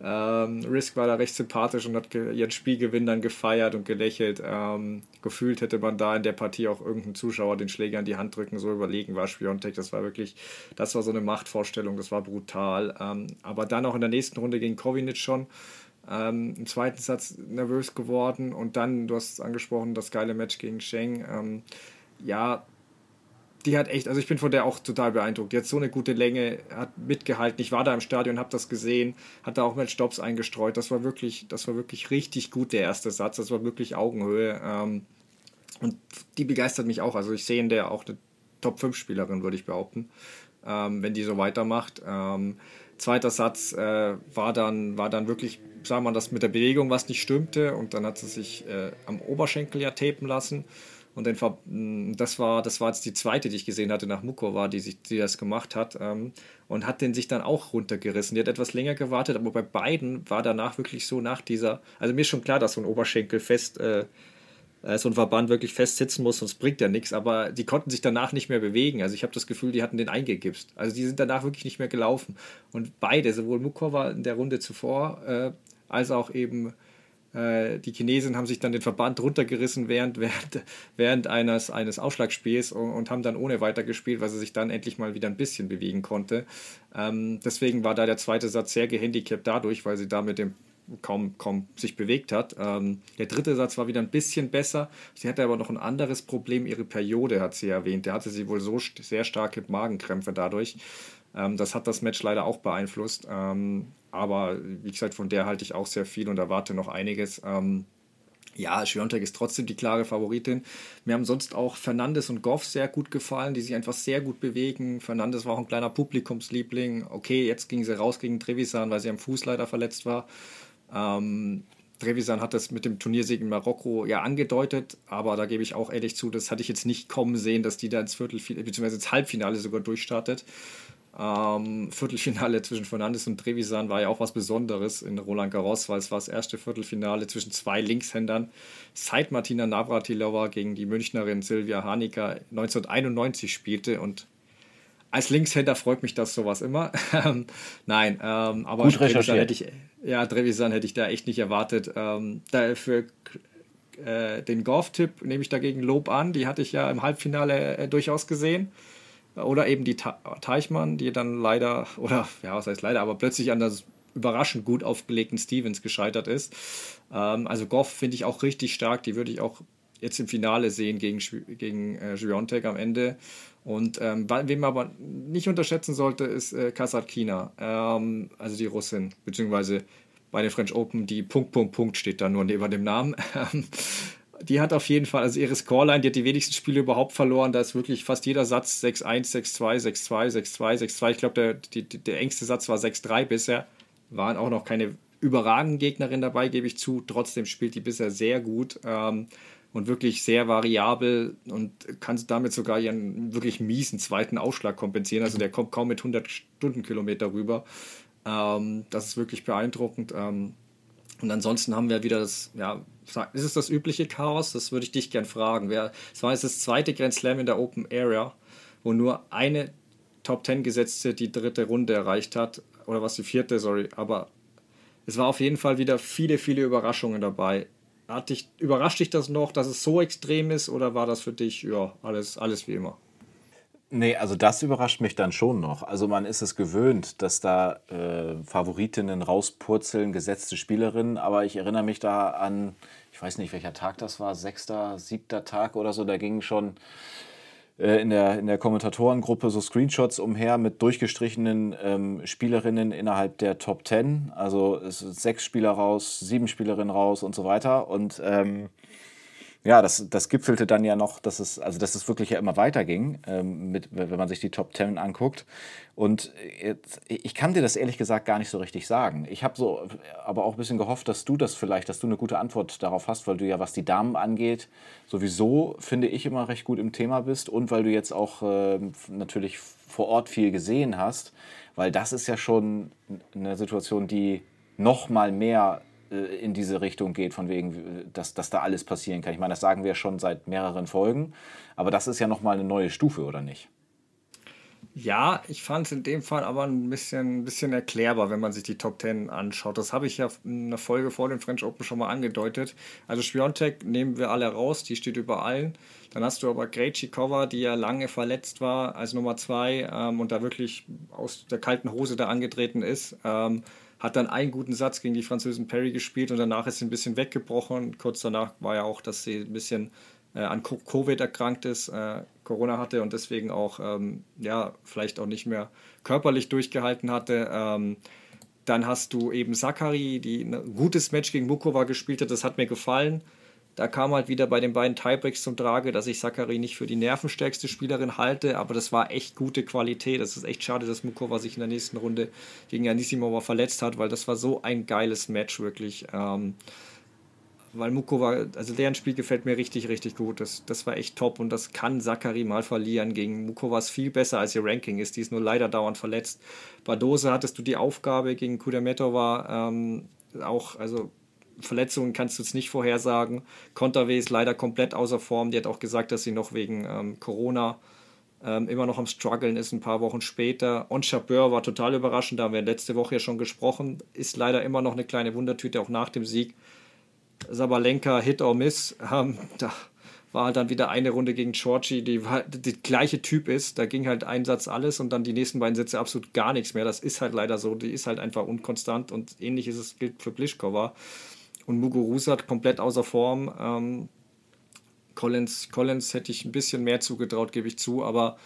ähm, Risk war da recht sympathisch und hat ihren Spielgewinn dann gefeiert und gelächelt. Ähm, gefühlt hätte man da in der Partie auch irgendeinen Zuschauer den Schläger in die Hand drücken, so überlegen war Spiontek. Das war wirklich, das war so eine Machtvorstellung, das war brutal. Ähm, aber dann auch in der nächsten Runde gegen Kovinic schon ähm, Im zweiten Satz nervös geworden und dann, du hast es angesprochen, das geile Match gegen Sheng. Ähm, ja, die hat echt, also ich bin von der auch total beeindruckt. Die hat so eine gute Länge, hat mitgehalten. Ich war da im Stadion, habe das gesehen, hat da auch mit Stops eingestreut. Das war wirklich, das war wirklich richtig gut der erste Satz. Das war wirklich Augenhöhe. Ähm, und die begeistert mich auch. Also ich sehe in der auch eine Top 5 Spielerin, würde ich behaupten, ähm, wenn die so weitermacht. Ähm, zweiter Satz äh, war, dann, war dann wirklich, sagen wir mal, das mit der Bewegung, was nicht stimmte. Und dann hat sie sich äh, am Oberschenkel ja tapen lassen. Und dann, mm, das, war, das war jetzt die zweite, die ich gesehen hatte nach Mukova, die, sich, die das gemacht hat. Ähm, und hat den sich dann auch runtergerissen. Die hat etwas länger gewartet, aber bei beiden war danach wirklich so nach dieser. Also mir ist schon klar, dass so ein Oberschenkel fest. Äh, äh, so ein Verband wirklich fest sitzen muss, sonst bringt er nichts. Aber die konnten sich danach nicht mehr bewegen. Also ich habe das Gefühl, die hatten den eingegipst. Also die sind danach wirklich nicht mehr gelaufen. Und beide, sowohl Mukova in der Runde zuvor, äh, als auch eben äh, die Chinesen haben sich dann den Verband runtergerissen während, während, während eines, eines Aufschlagspiels und, und, haben dann ohne weitergespielt, weil sie sich dann endlich mal wieder ein bisschen bewegen konnte. Ähm, deswegen war da der zweite Satz sehr gehandicapt dadurch, weil sie da mit dem kaum, kaum sich bewegt hat. Ähm, der dritte Satz war wieder ein bisschen besser. Sie hatte aber noch ein anderes Problem. Ihre Periode hat sie erwähnt. Der hatte sie wohl so st sehr starke Magenkrämpfe dadurch. Ähm, das hat das Match leider auch beeinflusst. Ähm, aber wie gesagt, von der halte ich auch sehr viel und erwarte noch einiges. Ähm, ja, Schwiontek ist trotzdem die klare Favoritin. Mir haben sonst auch Fernandes und Goff sehr gut gefallen, die sich einfach sehr gut bewegen. Fernandes war auch ein kleiner Publikumsliebling. Okay, jetzt ging sie raus gegen Trevisan, weil sie am Fuß leider verletzt war. Trevisan hat das mit dem Turniersieg in Marokko ja angedeutet, aber da gebe ich auch ehrlich zu, das hatte ich jetzt nicht kommen sehen, dass die da ins Viertelfinale, bzw. ins Halbfinale sogar durchstartet. Ähm, Viertelfinale zwischen Fernandes und Trevisan war ja auch was Besonderes in Roland Garros, weil es war das erste Viertelfinale zwischen zwei Linkshändern. Seit Martina Navratilova gegen die Münchnerin Silvia Hanika 1991 spielte und als Linkshänder freut mich das sowas immer. <laughs> Nein, ähm, aber Gut Trevisan hätte ich, ja, Trevisan hätte ich da echt nicht erwartet. Ähm, da für äh, den Golf-Tipp nehme ich dagegen Lob an. Die hatte ich ja im Halbfinale äh, durchaus gesehen. Oder eben die Teichmann, die dann leider, <laughs> oder ja, was heißt leider, aber plötzlich an das überraschend gut aufgelegten Stevens gescheitert ist. Ähm, also Goff finde ich auch richtig stark. Die würde ich auch jetzt im Finale sehen gegen, gegen äh, Giontek am Ende. Und ähm, wen man aber nicht unterschätzen sollte, ist äh, Kasatkina, ähm, also die Russin, beziehungsweise bei den French Open, die Punkt, Punkt, Punkt steht da nur neben dem Namen. <laughs> die hat auf jeden Fall, also ihre Scoreline, die hat die wenigsten Spiele überhaupt verloren. Da ist wirklich fast jeder Satz 6-1, 6-2, 6-2, 6-2, 6-2. Ich glaube, der, der engste Satz war 6-3 bisher. Waren auch noch keine überragenden Gegnerin dabei, gebe ich zu. Trotzdem spielt die bisher sehr gut. Ähm, und wirklich sehr variabel und kannst damit sogar ihren wirklich miesen zweiten Ausschlag kompensieren. Also der kommt kaum mit 100 Stundenkilometer rüber. Ähm, das ist wirklich beeindruckend. Ähm, und ansonsten haben wir wieder das, ja, ist es das übliche Chaos? Das würde ich dich gern fragen. Es war jetzt das zweite Grand Slam in der Open Area, wo nur eine Top 10 Gesetzte die dritte Runde erreicht hat. Oder was die vierte, sorry. Aber es war auf jeden Fall wieder viele, viele Überraschungen dabei. Hat dich, überrascht dich das noch, dass es so extrem ist oder war das für dich ja, alles, alles wie immer? Nee, also das überrascht mich dann schon noch. Also man ist es gewöhnt, dass da äh, Favoritinnen rauspurzeln, gesetzte Spielerinnen, aber ich erinnere mich da an, ich weiß nicht, welcher Tag das war, sechster, siebter Tag oder so, da gingen schon äh, in, der, in der Kommentatorengruppe so Screenshots umher mit durchgestrichenen ähm, Spielerinnen innerhalb der Top Ten. Also es sind sechs Spieler raus, sieben Spielerinnen raus und so weiter. Und ähm, ja, das, das gipfelte dann ja noch, dass es, also dass es wirklich ja immer weiterging, ähm, mit, wenn man sich die Top Ten anguckt. Und jetzt, ich kann dir das ehrlich gesagt gar nicht so richtig sagen. Ich habe so aber auch ein bisschen gehofft, dass du das vielleicht, dass du eine gute Antwort darauf hast, weil du ja, was die Damen angeht, sowieso, finde ich, immer recht gut im Thema bist und weil du jetzt auch äh, natürlich vor Ort viel gesehen hast, weil das ist ja schon eine Situation, die noch mal mehr in diese Richtung geht, von wegen, dass, dass da alles passieren kann. Ich meine, das sagen wir schon seit mehreren Folgen, aber das ist ja nochmal eine neue Stufe, oder nicht? Ja, ich fand es in dem Fall aber ein bisschen, ein bisschen erklärbar, wenn man sich die Top Ten anschaut. Das habe ich ja in einer Folge vor dem French Open schon mal angedeutet. Also Spiontek nehmen wir alle raus, die steht über allen. Dann hast du aber Krejcikova, die ja lange verletzt war als Nummer zwei ähm, und da wirklich aus der kalten Hose da angetreten ist. Ähm, hat dann einen guten Satz gegen die Französin Perry gespielt und danach ist sie ein bisschen weggebrochen. Kurz danach war ja auch, dass sie ein bisschen äh, an Covid erkrankt ist, äh, Corona hatte und deswegen auch, ähm, ja, vielleicht auch nicht mehr körperlich durchgehalten hatte. Ähm, dann hast du eben Sakari, die ein gutes Match gegen Mukova gespielt hat, das hat mir gefallen. Da kam halt wieder bei den beiden Tiebreaks zum Trage, dass ich Sakari nicht für die nervenstärkste Spielerin halte, aber das war echt gute Qualität. Es ist echt schade, dass Mukova sich in der nächsten Runde gegen Anisimova verletzt hat, weil das war so ein geiles Match wirklich. Ähm, weil Mukova, also deren Spiel gefällt mir richtig, richtig gut. Das, das war echt top und das kann Sakari mal verlieren. Gegen Mukova ist viel besser als ihr Ranking ist. Die ist nur leider dauernd verletzt. Bei Dose hattest du die Aufgabe gegen Kudametova ähm, auch, also Verletzungen kannst du jetzt nicht vorhersagen. Konterwe ist leider komplett außer Form. Die hat auch gesagt, dass sie noch wegen ähm, Corona ähm, immer noch am struggeln ist, ein paar Wochen später. On Chabeur war total überraschend, da haben wir letzte Woche ja schon gesprochen. Ist leider immer noch eine kleine Wundertüte, auch nach dem Sieg. Sabalenka, Hit or Miss. Ähm, da war halt dann wieder eine Runde gegen Georgie, die der gleiche Typ ist. Da ging halt ein Satz alles und dann die nächsten beiden Sätze absolut gar nichts mehr. Das ist halt leider so. Die ist halt einfach unkonstant und ähnlich ist es gilt für Pliskova. Und Muguruza komplett außer Form. Ähm, Collins, Collins hätte ich ein bisschen mehr zugetraut, gebe ich zu, aber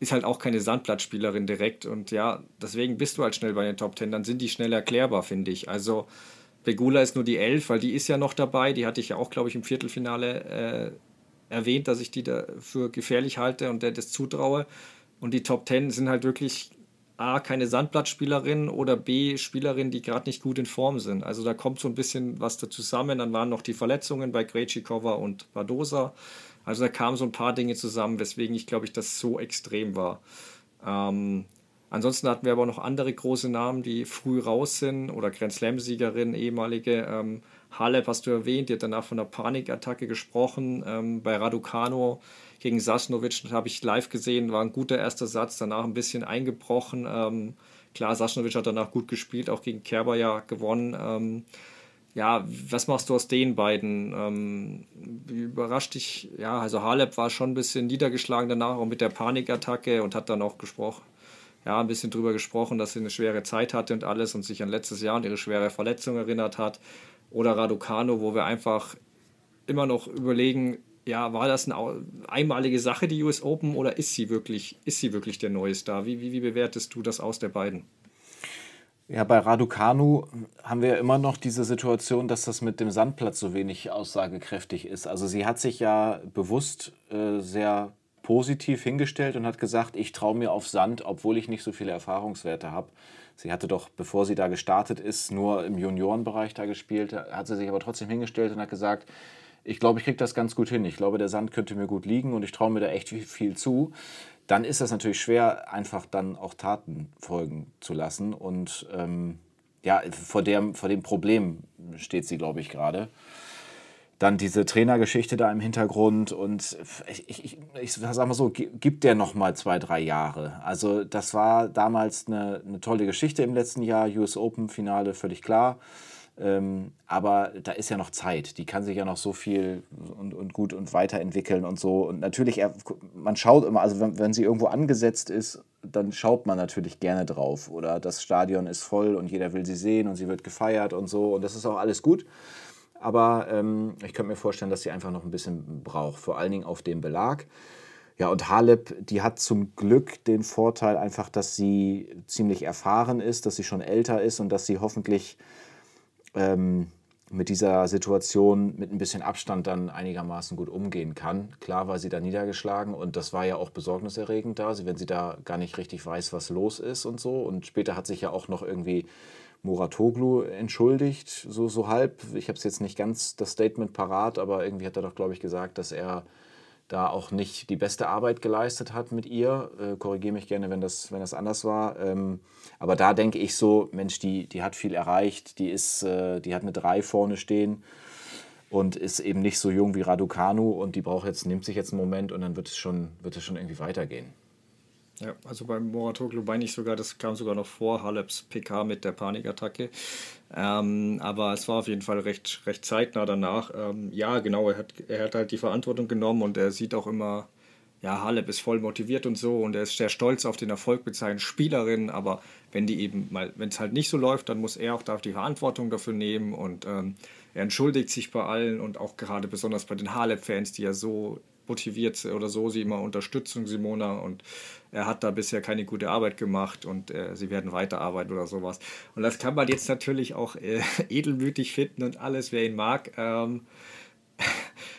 ist halt auch keine Sandblattspielerin direkt. Und ja, deswegen bist du halt schnell bei den Top Ten. Dann sind die schnell erklärbar, finde ich. Also Begula ist nur die Elf, weil die ist ja noch dabei. Die hatte ich ja auch, glaube ich, im Viertelfinale äh, erwähnt, dass ich die dafür gefährlich halte und der das zutraue. Und die Top Ten sind halt wirklich A, keine Sandblattspielerin oder B, Spielerinnen, die gerade nicht gut in Form sind. Also da kommt so ein bisschen was da zusammen. Dann waren noch die Verletzungen bei Krejcikova und Badosa. Also da kamen so ein paar Dinge zusammen, weswegen ich glaube ich das so extrem war. Ähm, ansonsten hatten wir aber noch andere große Namen, die früh raus sind oder Grand Slam-Siegerin, ehemalige. Ähm, Halep hast du erwähnt, die hat danach von einer Panikattacke gesprochen. Ähm, bei Raducano gegen Sasnovic habe ich live gesehen, war ein guter erster Satz, danach ein bisschen eingebrochen. Ähm, klar, Sasnovic hat danach gut gespielt, auch gegen Kerber ja gewonnen. Ähm, ja, was machst du aus den beiden? Ähm, überrascht dich, ja, also Halep war schon ein bisschen niedergeschlagen danach, auch mit der Panikattacke und hat dann auch gesprochen, ja, ein bisschen drüber gesprochen, dass sie eine schwere Zeit hatte und alles und sich an letztes Jahr und ihre schwere Verletzung erinnert hat. Oder Raducano, wo wir einfach immer noch überlegen, ja, war das eine einmalige Sache, die US Open, oder ist sie wirklich, ist sie wirklich der neue Star? Wie, wie, wie bewertest du das aus der beiden? Ja, bei Raducanu haben wir immer noch diese Situation, dass das mit dem Sandplatz so wenig aussagekräftig ist. Also sie hat sich ja bewusst äh, sehr positiv hingestellt und hat gesagt, ich traue mir auf Sand, obwohl ich nicht so viele Erfahrungswerte habe. Sie hatte doch, bevor sie da gestartet ist, nur im Juniorenbereich da gespielt, hat sie sich aber trotzdem hingestellt und hat gesagt, ich glaube, ich kriege das ganz gut hin. Ich glaube, der Sand könnte mir gut liegen und ich traue mir da echt viel zu. Dann ist das natürlich schwer, einfach dann auch Taten folgen zu lassen. Und ähm, ja, vor, der, vor dem Problem steht sie, glaube ich, gerade. Dann diese Trainergeschichte da im Hintergrund und ich, ich, ich sag mal so, gibt der noch mal zwei, drei Jahre. Also das war damals eine, eine tolle Geschichte im letzten Jahr, US Open Finale, völlig klar. Ähm, aber da ist ja noch Zeit. Die kann sich ja noch so viel und, und gut und weiterentwickeln und so. Und natürlich, man schaut immer, also wenn, wenn sie irgendwo angesetzt ist, dann schaut man natürlich gerne drauf. Oder das Stadion ist voll und jeder will sie sehen und sie wird gefeiert und so. Und das ist auch alles gut. Aber ähm, ich könnte mir vorstellen, dass sie einfach noch ein bisschen braucht, vor allen Dingen auf dem Belag. Ja, und Halep, die hat zum Glück den Vorteil einfach, dass sie ziemlich erfahren ist, dass sie schon älter ist und dass sie hoffentlich ähm, mit dieser Situation mit ein bisschen Abstand dann einigermaßen gut umgehen kann. Klar war sie da niedergeschlagen und das war ja auch besorgniserregend da, wenn sie da gar nicht richtig weiß, was los ist und so. Und später hat sich ja auch noch irgendwie Muratoglu entschuldigt, so, so halb. Ich habe es jetzt nicht ganz das Statement parat, aber irgendwie hat er doch, glaube ich, gesagt, dass er da auch nicht die beste Arbeit geleistet hat mit ihr. Äh, Korrigiere mich gerne, wenn das, wenn das anders war. Ähm, aber da denke ich so, Mensch, die, die hat viel erreicht, die, ist, äh, die hat eine 3 vorne stehen und ist eben nicht so jung wie Raducanu und die braucht jetzt, nimmt sich jetzt einen Moment und dann wird es schon, wird es schon irgendwie weitergehen. Ja, also beim Moratoglu meine ich sogar, das kam sogar noch vor Haleps PK mit der Panikattacke. Ähm, aber es war auf jeden Fall recht, recht zeitnah danach. Ähm, ja, genau, er hat, er hat halt die Verantwortung genommen und er sieht auch immer, ja, Halep ist voll motiviert und so und er ist sehr stolz auf den Erfolg mit seinen Spielerinnen, aber wenn die eben mal, wenn es halt nicht so läuft, dann muss er auch da die Verantwortung dafür nehmen und ähm, er entschuldigt sich bei allen und auch gerade besonders bei den Halep-Fans, die ja so motiviert oder so sie immer unterstützen, Simona. Und er hat da bisher keine gute Arbeit gemacht und äh, sie werden weiterarbeiten oder sowas. Und das kann man jetzt natürlich auch äh, <laughs> edelmütig finden und alles, wer ihn mag. Ähm, <laughs>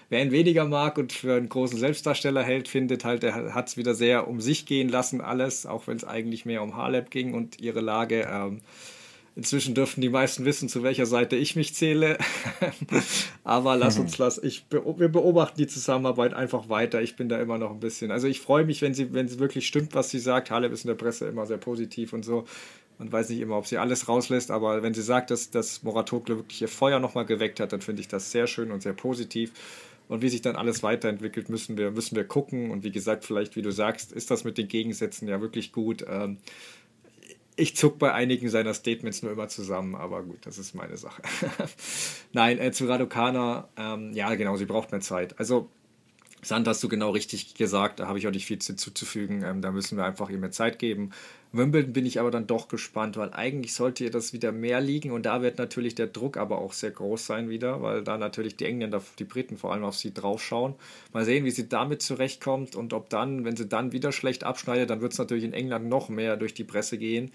wer ihn weniger mag und für einen großen Selbstdarsteller hält, findet halt, er hat es wieder sehr um sich gehen lassen, alles, auch wenn es eigentlich mehr um Haleb ging und ihre Lage. Ähm, Inzwischen dürften die meisten wissen, zu welcher Seite ich mich zähle. <laughs> Aber lass uns, lass, ich, wir beobachten die Zusammenarbeit einfach weiter. Ich bin da immer noch ein bisschen. Also ich freue mich, wenn sie, wenn sie wirklich stimmt, was sie sagt. Haleb ist in der Presse immer sehr positiv und so. Man weiß nicht immer, ob sie alles rauslässt, aber wenn sie sagt, dass, dass Moratokle wirklich ihr Feuer nochmal geweckt hat, dann finde ich das sehr schön und sehr positiv. Und wie sich dann alles weiterentwickelt, müssen wir, müssen wir gucken. Und wie gesagt, vielleicht, wie du sagst, ist das mit den Gegensätzen ja wirklich gut. Ähm, ich zuck bei einigen seiner Statements nur immer zusammen, aber gut, das ist meine Sache. <laughs> Nein, äh, zu Raducana, ähm, ja, genau, sie braucht mehr Zeit. Also, Sand hast du genau richtig gesagt, da habe ich auch nicht viel zuzufügen. Ähm, da müssen wir einfach ihr mehr Zeit geben. Wimbledon bin ich aber dann doch gespannt, weil eigentlich sollte ihr das wieder mehr liegen und da wird natürlich der Druck aber auch sehr groß sein wieder, weil da natürlich die Engländer, die Briten vor allem auf sie draufschauen. Mal sehen, wie sie damit zurechtkommt und ob dann, wenn sie dann wieder schlecht abschneidet, dann wird es natürlich in England noch mehr durch die Presse gehen.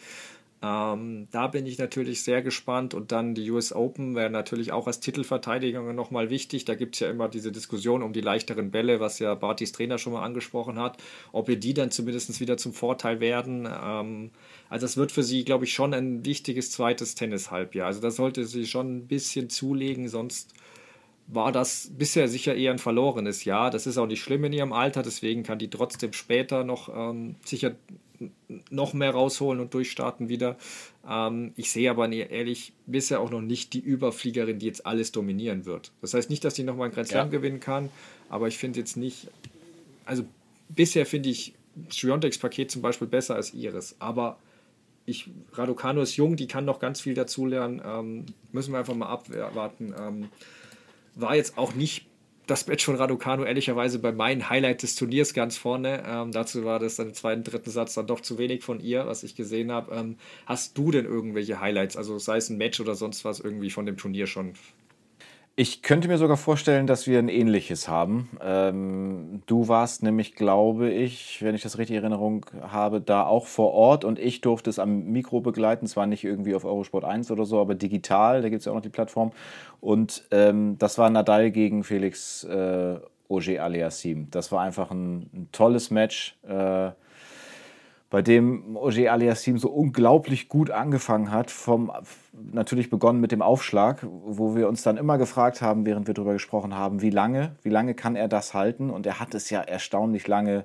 Ähm, da bin ich natürlich sehr gespannt. Und dann die US Open wäre natürlich auch als Titelverteidigung nochmal wichtig. Da gibt es ja immer diese Diskussion um die leichteren Bälle, was ja Bartys Trainer schon mal angesprochen hat, ob ihr die dann zumindest wieder zum Vorteil werden. Ähm, also das wird für sie, glaube ich, schon ein wichtiges zweites Tennis-Halbjahr. Also da sollte sie schon ein bisschen zulegen, sonst war das bisher sicher eher ein verlorenes Jahr. Das ist auch nicht schlimm in ihrem Alter, deswegen kann die trotzdem später noch ähm, sicher noch mehr rausholen und durchstarten wieder. Ähm, ich sehe aber ehrlich bisher auch noch nicht die Überfliegerin, die jetzt alles dominieren wird. Das heißt nicht, dass sie nochmal ein Grand Slam ja. gewinnen kann, aber ich finde jetzt nicht, also bisher finde ich Schwiontex Paket zum Beispiel besser als ihres, aber ich, Raducano ist jung, die kann noch ganz viel dazulernen. Ähm, müssen wir einfach mal abwarten. Ähm, war jetzt auch nicht das Match von Raducanu ehrlicherweise bei meinen Highlight des Turniers ganz vorne. Ähm, dazu war das dann im zweiten, dritten Satz dann doch zu wenig von ihr, was ich gesehen habe. Ähm, hast du denn irgendwelche Highlights, also sei es ein Match oder sonst was, irgendwie von dem Turnier schon ich könnte mir sogar vorstellen, dass wir ein ähnliches haben. Ähm, du warst nämlich, glaube ich, wenn ich das richtig in Erinnerung habe, da auch vor Ort und ich durfte es am Mikro begleiten. Zwar nicht irgendwie auf Eurosport 1 oder so, aber digital, da gibt es ja auch noch die Plattform. Und ähm, das war Nadal gegen Felix äh, Auger Aliassim. Das war einfach ein, ein tolles Match. Äh, bei dem Ogier Aliassim so unglaublich gut angefangen hat, vom, natürlich begonnen mit dem Aufschlag, wo wir uns dann immer gefragt haben, während wir darüber gesprochen haben, wie lange, wie lange kann er das halten? Und er hat es ja erstaunlich lange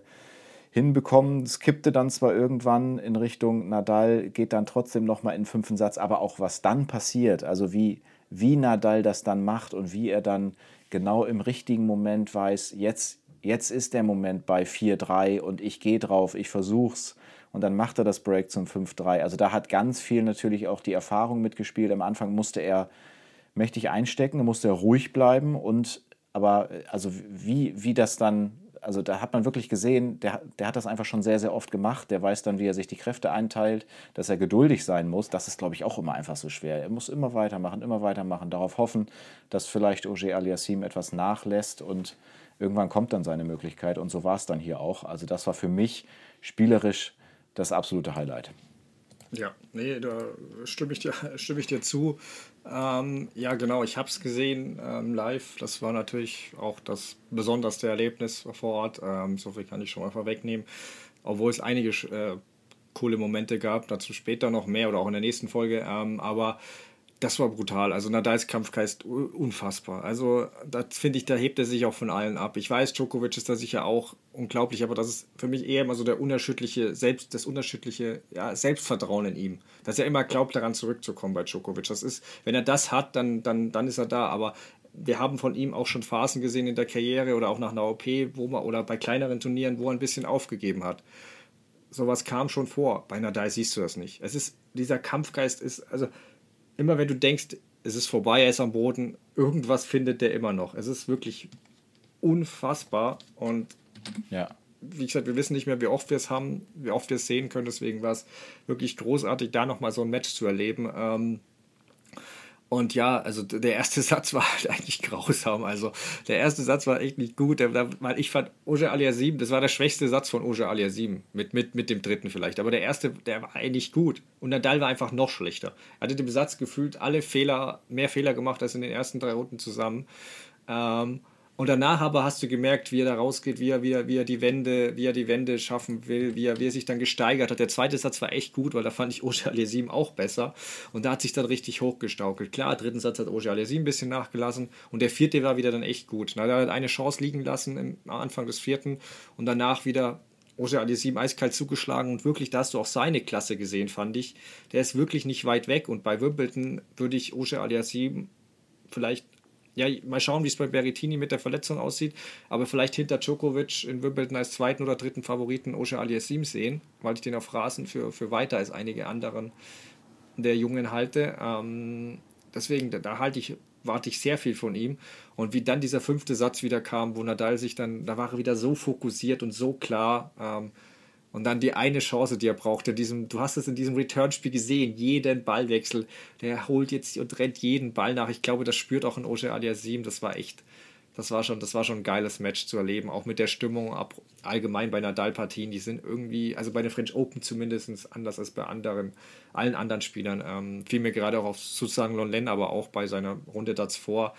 hinbekommen. Es kippte dann zwar irgendwann in Richtung Nadal, geht dann trotzdem nochmal in fünften Satz, aber auch was dann passiert, also wie, wie Nadal das dann macht und wie er dann genau im richtigen Moment weiß, jetzt, jetzt ist der Moment bei 4-3 und ich gehe drauf, ich versuch's und dann macht er das Break zum 5-3. Also da hat ganz viel natürlich auch die Erfahrung mitgespielt. Am Anfang musste er mächtig einstecken, musste er ruhig bleiben und aber also wie, wie das dann also da hat man wirklich gesehen, der, der hat das einfach schon sehr, sehr oft gemacht. Der weiß dann, wie er sich die Kräfte einteilt, dass er geduldig sein muss. Das ist, glaube ich, auch immer einfach so schwer. Er muss immer weitermachen, immer weitermachen, darauf hoffen, dass vielleicht Oje Aliassim etwas nachlässt und irgendwann kommt dann seine Möglichkeit. Und so war es dann hier auch. Also das war für mich spielerisch das absolute Highlight. Ja, nee, da stimme ich dir, <laughs> stimme ich dir zu. Ähm, ja, genau, ich habe es gesehen ähm, live. Das war natürlich auch das besonderste Erlebnis vor Ort. Ähm, so viel kann ich schon mal vorwegnehmen. Obwohl es einige äh, coole Momente gab, dazu später noch mehr oder auch in der nächsten Folge. Ähm, aber das war brutal. Also Nadals Kampfgeist unfassbar. Also da finde ich, da hebt er sich auch von allen ab. Ich weiß, Djokovic ist da sicher auch unglaublich, aber das ist für mich eher immer so der unerschütterliche, selbst das unerschütterliche ja, Selbstvertrauen in ihm. Dass er immer glaubt, daran zurückzukommen bei Djokovic. Das ist, wenn er das hat, dann, dann, dann ist er da. Aber wir haben von ihm auch schon Phasen gesehen in der Karriere oder auch nach einer OP, wo man, oder bei kleineren Turnieren, wo er ein bisschen aufgegeben hat. Sowas kam schon vor. Bei Nadal siehst du das nicht. Es ist, dieser Kampfgeist ist, also immer wenn du denkst, es ist vorbei, er ist am Boden, irgendwas findet der immer noch. Es ist wirklich unfassbar und ja. wie gesagt, wir wissen nicht mehr, wie oft wir es haben, wie oft wir es sehen können. Deswegen war es wirklich großartig, da nochmal so ein Match zu erleben. Ähm, und ja, also der erste <laughs> Satz war halt eigentlich grausam. Also der erste Satz war echt nicht gut, weil ich fand Alia 7, das war der schwächste Satz von Oja Alia 7, mit, mit, mit dem dritten vielleicht. Aber der erste, der war eigentlich gut. Und Nadal war einfach noch schlechter. Er hatte dem Satz gefühlt alle Fehler, mehr Fehler gemacht als in den ersten drei Runden zusammen. Ähm, und danach aber hast du gemerkt, wie er da rausgeht, wie er, wie er, wie er die Wände, wie er die Wände schaffen will, wie er, wie er sich dann gesteigert hat. Der zweite Satz war echt gut, weil da fand ich Oje Aliasim auch besser. Und da hat sich dann richtig hochgestaukelt. Klar, dritten Satz hat Oje Aliasim ein bisschen nachgelassen. Und der vierte war wieder dann echt gut. Na, er hat eine Chance liegen lassen am Anfang des vierten und danach wieder Oje Aliasim eiskalt zugeschlagen und wirklich, da hast du auch seine Klasse gesehen, fand ich. Der ist wirklich nicht weit weg und bei Wimbledon würde ich Oje Aliasim vielleicht ja, mal schauen, wie es bei Berrettini mit der Verletzung aussieht. Aber vielleicht hinter Djokovic in Wimbledon als zweiten oder dritten Favoriten Osha Aliassim sehen, weil ich den auf Rasen für, für weiter als einige anderen der Jungen halte. Ähm, deswegen, da, da halte ich, warte ich sehr viel von ihm. Und wie dann dieser fünfte Satz wieder kam, wo Nadal sich dann, da war er wieder so fokussiert und so klar. Ähm, und dann die eine Chance, die er braucht, in diesem, du hast es in diesem Return-Spiel gesehen, jeden Ballwechsel, der holt jetzt und rennt jeden Ball nach. Ich glaube, das spürt auch ein Oje Aliasim. Das war echt, das war schon, das war schon ein geiles Match zu erleben, auch mit der Stimmung ab, allgemein bei Nadal-Partien. Die sind irgendwie, also bei den French Open zumindest anders als bei anderen, allen anderen Spielern. Ähm, fiel mir gerade auch auf sozusagen Lonlen, aber auch bei seiner Runde davor.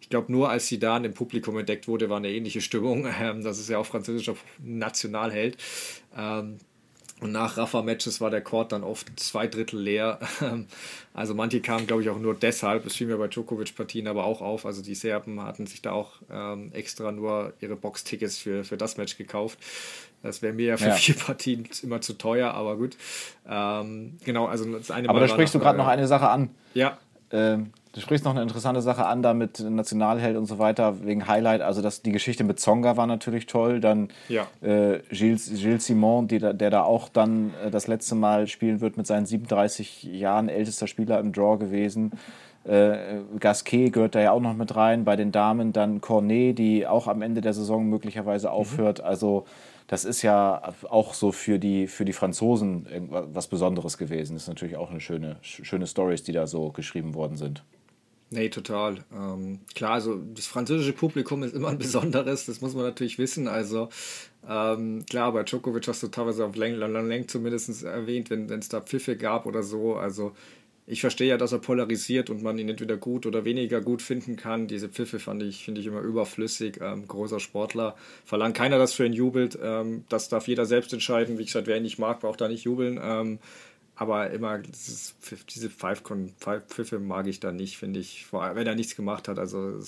Ich glaube, nur als sie da im Publikum entdeckt wurde, war eine ähnliche Stimmung. <laughs> Ähm, das ist ja auch französischer Nationalheld. Ähm, und nach Rafa-Matches war der Court dann oft zwei Drittel leer. Also manche kamen, glaube ich, auch nur deshalb. Es fiel mir bei Djokovic-Partien aber auch auf. Also die Serben hatten sich da auch ähm, extra nur ihre Box-Tickets für, für das Match gekauft. Das wäre mir ja für ja. vier Partien immer zu teuer, aber gut. Ähm, genau, also das eine Aber Mal da sprichst du gerade noch eine Sache an. Ja. Ähm, Du sprichst noch eine interessante Sache an, da mit Nationalheld und so weiter, wegen Highlight. Also das, die Geschichte mit Zonga war natürlich toll. Dann ja. äh, Gilles, Gilles Simon, die, der da auch dann äh, das letzte Mal spielen wird mit seinen 37 Jahren, ältester Spieler im Draw gewesen. Äh, Gasquet gehört da ja auch noch mit rein. Bei den Damen dann Cornet, die auch am Ende der Saison möglicherweise mhm. aufhört. Mhm. Also das ist ja auch so für die, für die Franzosen was Besonderes gewesen. Das ist natürlich auch eine schöne, schöne Stories, die da so geschrieben worden sind. Nee, total. Ähm, klar, also das französische Publikum ist immer ein besonderes, das muss man natürlich wissen. Also ähm, klar, bei Djokovic hast du teilweise auf Leng, Leng zumindest erwähnt, wenn es da Pfiffe gab oder so. Also ich verstehe ja, dass er polarisiert und man ihn entweder gut oder weniger gut finden kann. Diese Pfiffe fand ich, finde ich immer überflüssig. Ähm, großer Sportler. Verlangt keiner, dass für ihn jubelt. Ähm, das darf jeder selbst entscheiden. Wie gesagt, wer ihn nicht mag, braucht da nicht jubeln. Aber immer dieses, diese Pfeife mag ich da nicht, finde ich, wenn er nichts gemacht hat. Also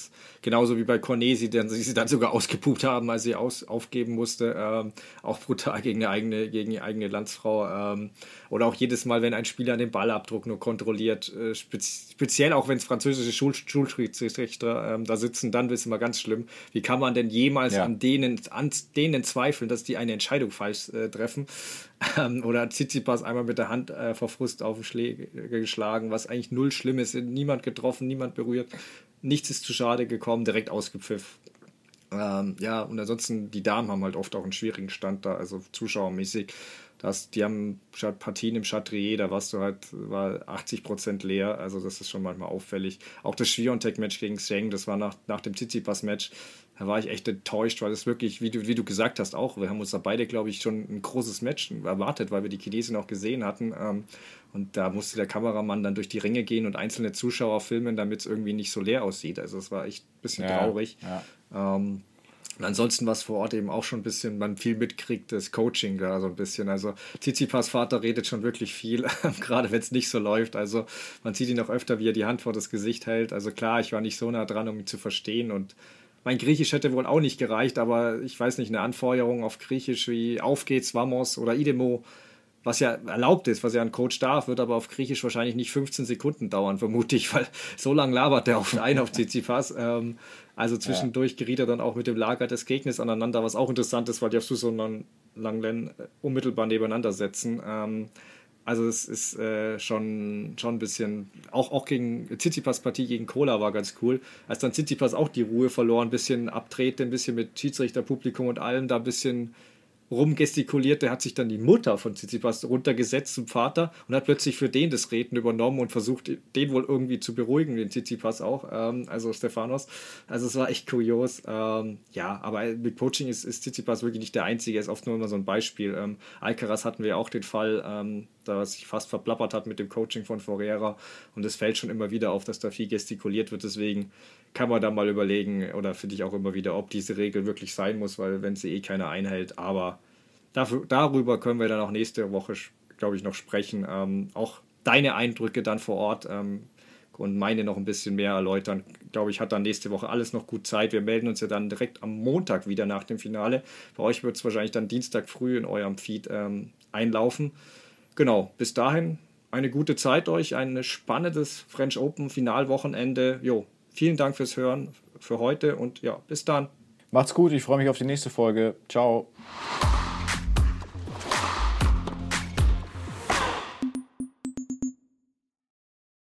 genauso wie bei Cornesi, die sie dann sogar ausgepupt haben, als sie aus, aufgeben musste. Ähm, auch brutal gegen eine eigene, gegen die eigene Landsfrau. Ähm, oder auch jedes Mal, wenn ein Spieler den Ballabdruck nur kontrolliert, äh, speziell auch wenn es französische Schul Schulschiedsrichter ähm, da sitzen, dann ist es immer ganz schlimm. Wie kann man denn jemals ja. an, denen, an denen zweifeln, dass die eine Entscheidung falsch äh, treffen? Ähm, oder Tsitsipas einmal mit der Hand äh, vor Frust aufgeschlagen, was eigentlich null schlimm ist. Niemand getroffen, niemand berührt. Nichts ist zu schade gekommen, direkt ausgepfiffen. Ähm, ja, und ansonsten, die Damen haben halt oft auch einen schwierigen Stand da, also zuschauermäßig. Das, die haben Partien im Chatrier, da warst du halt, war 80 Prozent leer, also das ist schon manchmal auffällig. Auch das Schwiontek-Match gegen Zheng, das war nach, nach dem Tsitsipas-Match, da war ich echt enttäuscht, weil es wirklich, wie du, wie du gesagt hast, auch, wir haben uns da beide, glaube ich, schon ein großes Match erwartet, weil wir die Chinesin auch gesehen hatten. Ähm, und da musste der Kameramann dann durch die Ringe gehen und einzelne Zuschauer filmen, damit es irgendwie nicht so leer aussieht. Also es war echt ein bisschen ja, traurig. Ja. Ähm, und ansonsten, was vor Ort eben auch schon ein bisschen, man viel mitkriegt, das Coaching da so ein bisschen. Also Tsitsipas Vater redet schon wirklich viel, <laughs> gerade wenn es nicht so läuft. Also man sieht ihn auch öfter, wie er die Hand vor das Gesicht hält. Also klar, ich war nicht so nah dran, um ihn zu verstehen und mein Griechisch hätte wohl auch nicht gereicht, aber ich weiß nicht, eine Anfeuerung auf Griechisch wie Auf geht's, Vamos oder Idemo, was ja erlaubt ist, was ja ein Coach darf, wird aber auf Griechisch wahrscheinlich nicht 15 Sekunden dauern, vermute ich, weil <laughs> so lange labert der auf einen auf Tsitsipas. Ähm, also zwischendurch geriet er dann auch mit dem Lager des Gegners aneinander, was auch interessant ist, weil die auf so einen Langlen äh, unmittelbar nebeneinander setzen. Ähm, also es ist äh, schon, schon ein bisschen, auch, auch gegen Tsitsipas Partie gegen Cola war ganz cool, als dann Tsitsipas auch die Ruhe verloren, ein bisschen abtrete, ein bisschen mit Schiedsrichter, Publikum und allem da ein bisschen rumgestikuliert, der hat sich dann die Mutter von Tsitsipas runtergesetzt zum Vater und hat plötzlich für den das Reden übernommen und versucht, den wohl irgendwie zu beruhigen, den Tsitsipas auch, ähm, also Stefanos. Also es war echt kurios. Ähm, ja, aber mit Coaching ist, ist Tsitsipas wirklich nicht der Einzige, er ist oft nur immer so ein Beispiel. Ähm, Alcaraz hatten wir auch den Fall, ähm, da sich fast verplappert hat mit dem Coaching von Forera und es fällt schon immer wieder auf, dass da viel gestikuliert wird, deswegen kann man da mal überlegen oder finde ich auch immer wieder, ob diese Regel wirklich sein muss, weil wenn sie eh keiner einhält, aber dafür, darüber können wir dann auch nächste Woche, glaube ich, noch sprechen. Ähm, auch deine Eindrücke dann vor Ort ähm, und meine noch ein bisschen mehr erläutern. Glaube ich, hat dann nächste Woche alles noch gut Zeit. Wir melden uns ja dann direkt am Montag wieder nach dem Finale. Bei euch wird es wahrscheinlich dann Dienstag früh in eurem Feed ähm, einlaufen. Genau, bis dahin eine gute Zeit euch, ein spannendes French Open Finalwochenende. Jo, Vielen Dank fürs Hören für heute und ja, bis dann. Macht's gut, ich freue mich auf die nächste Folge. Ciao.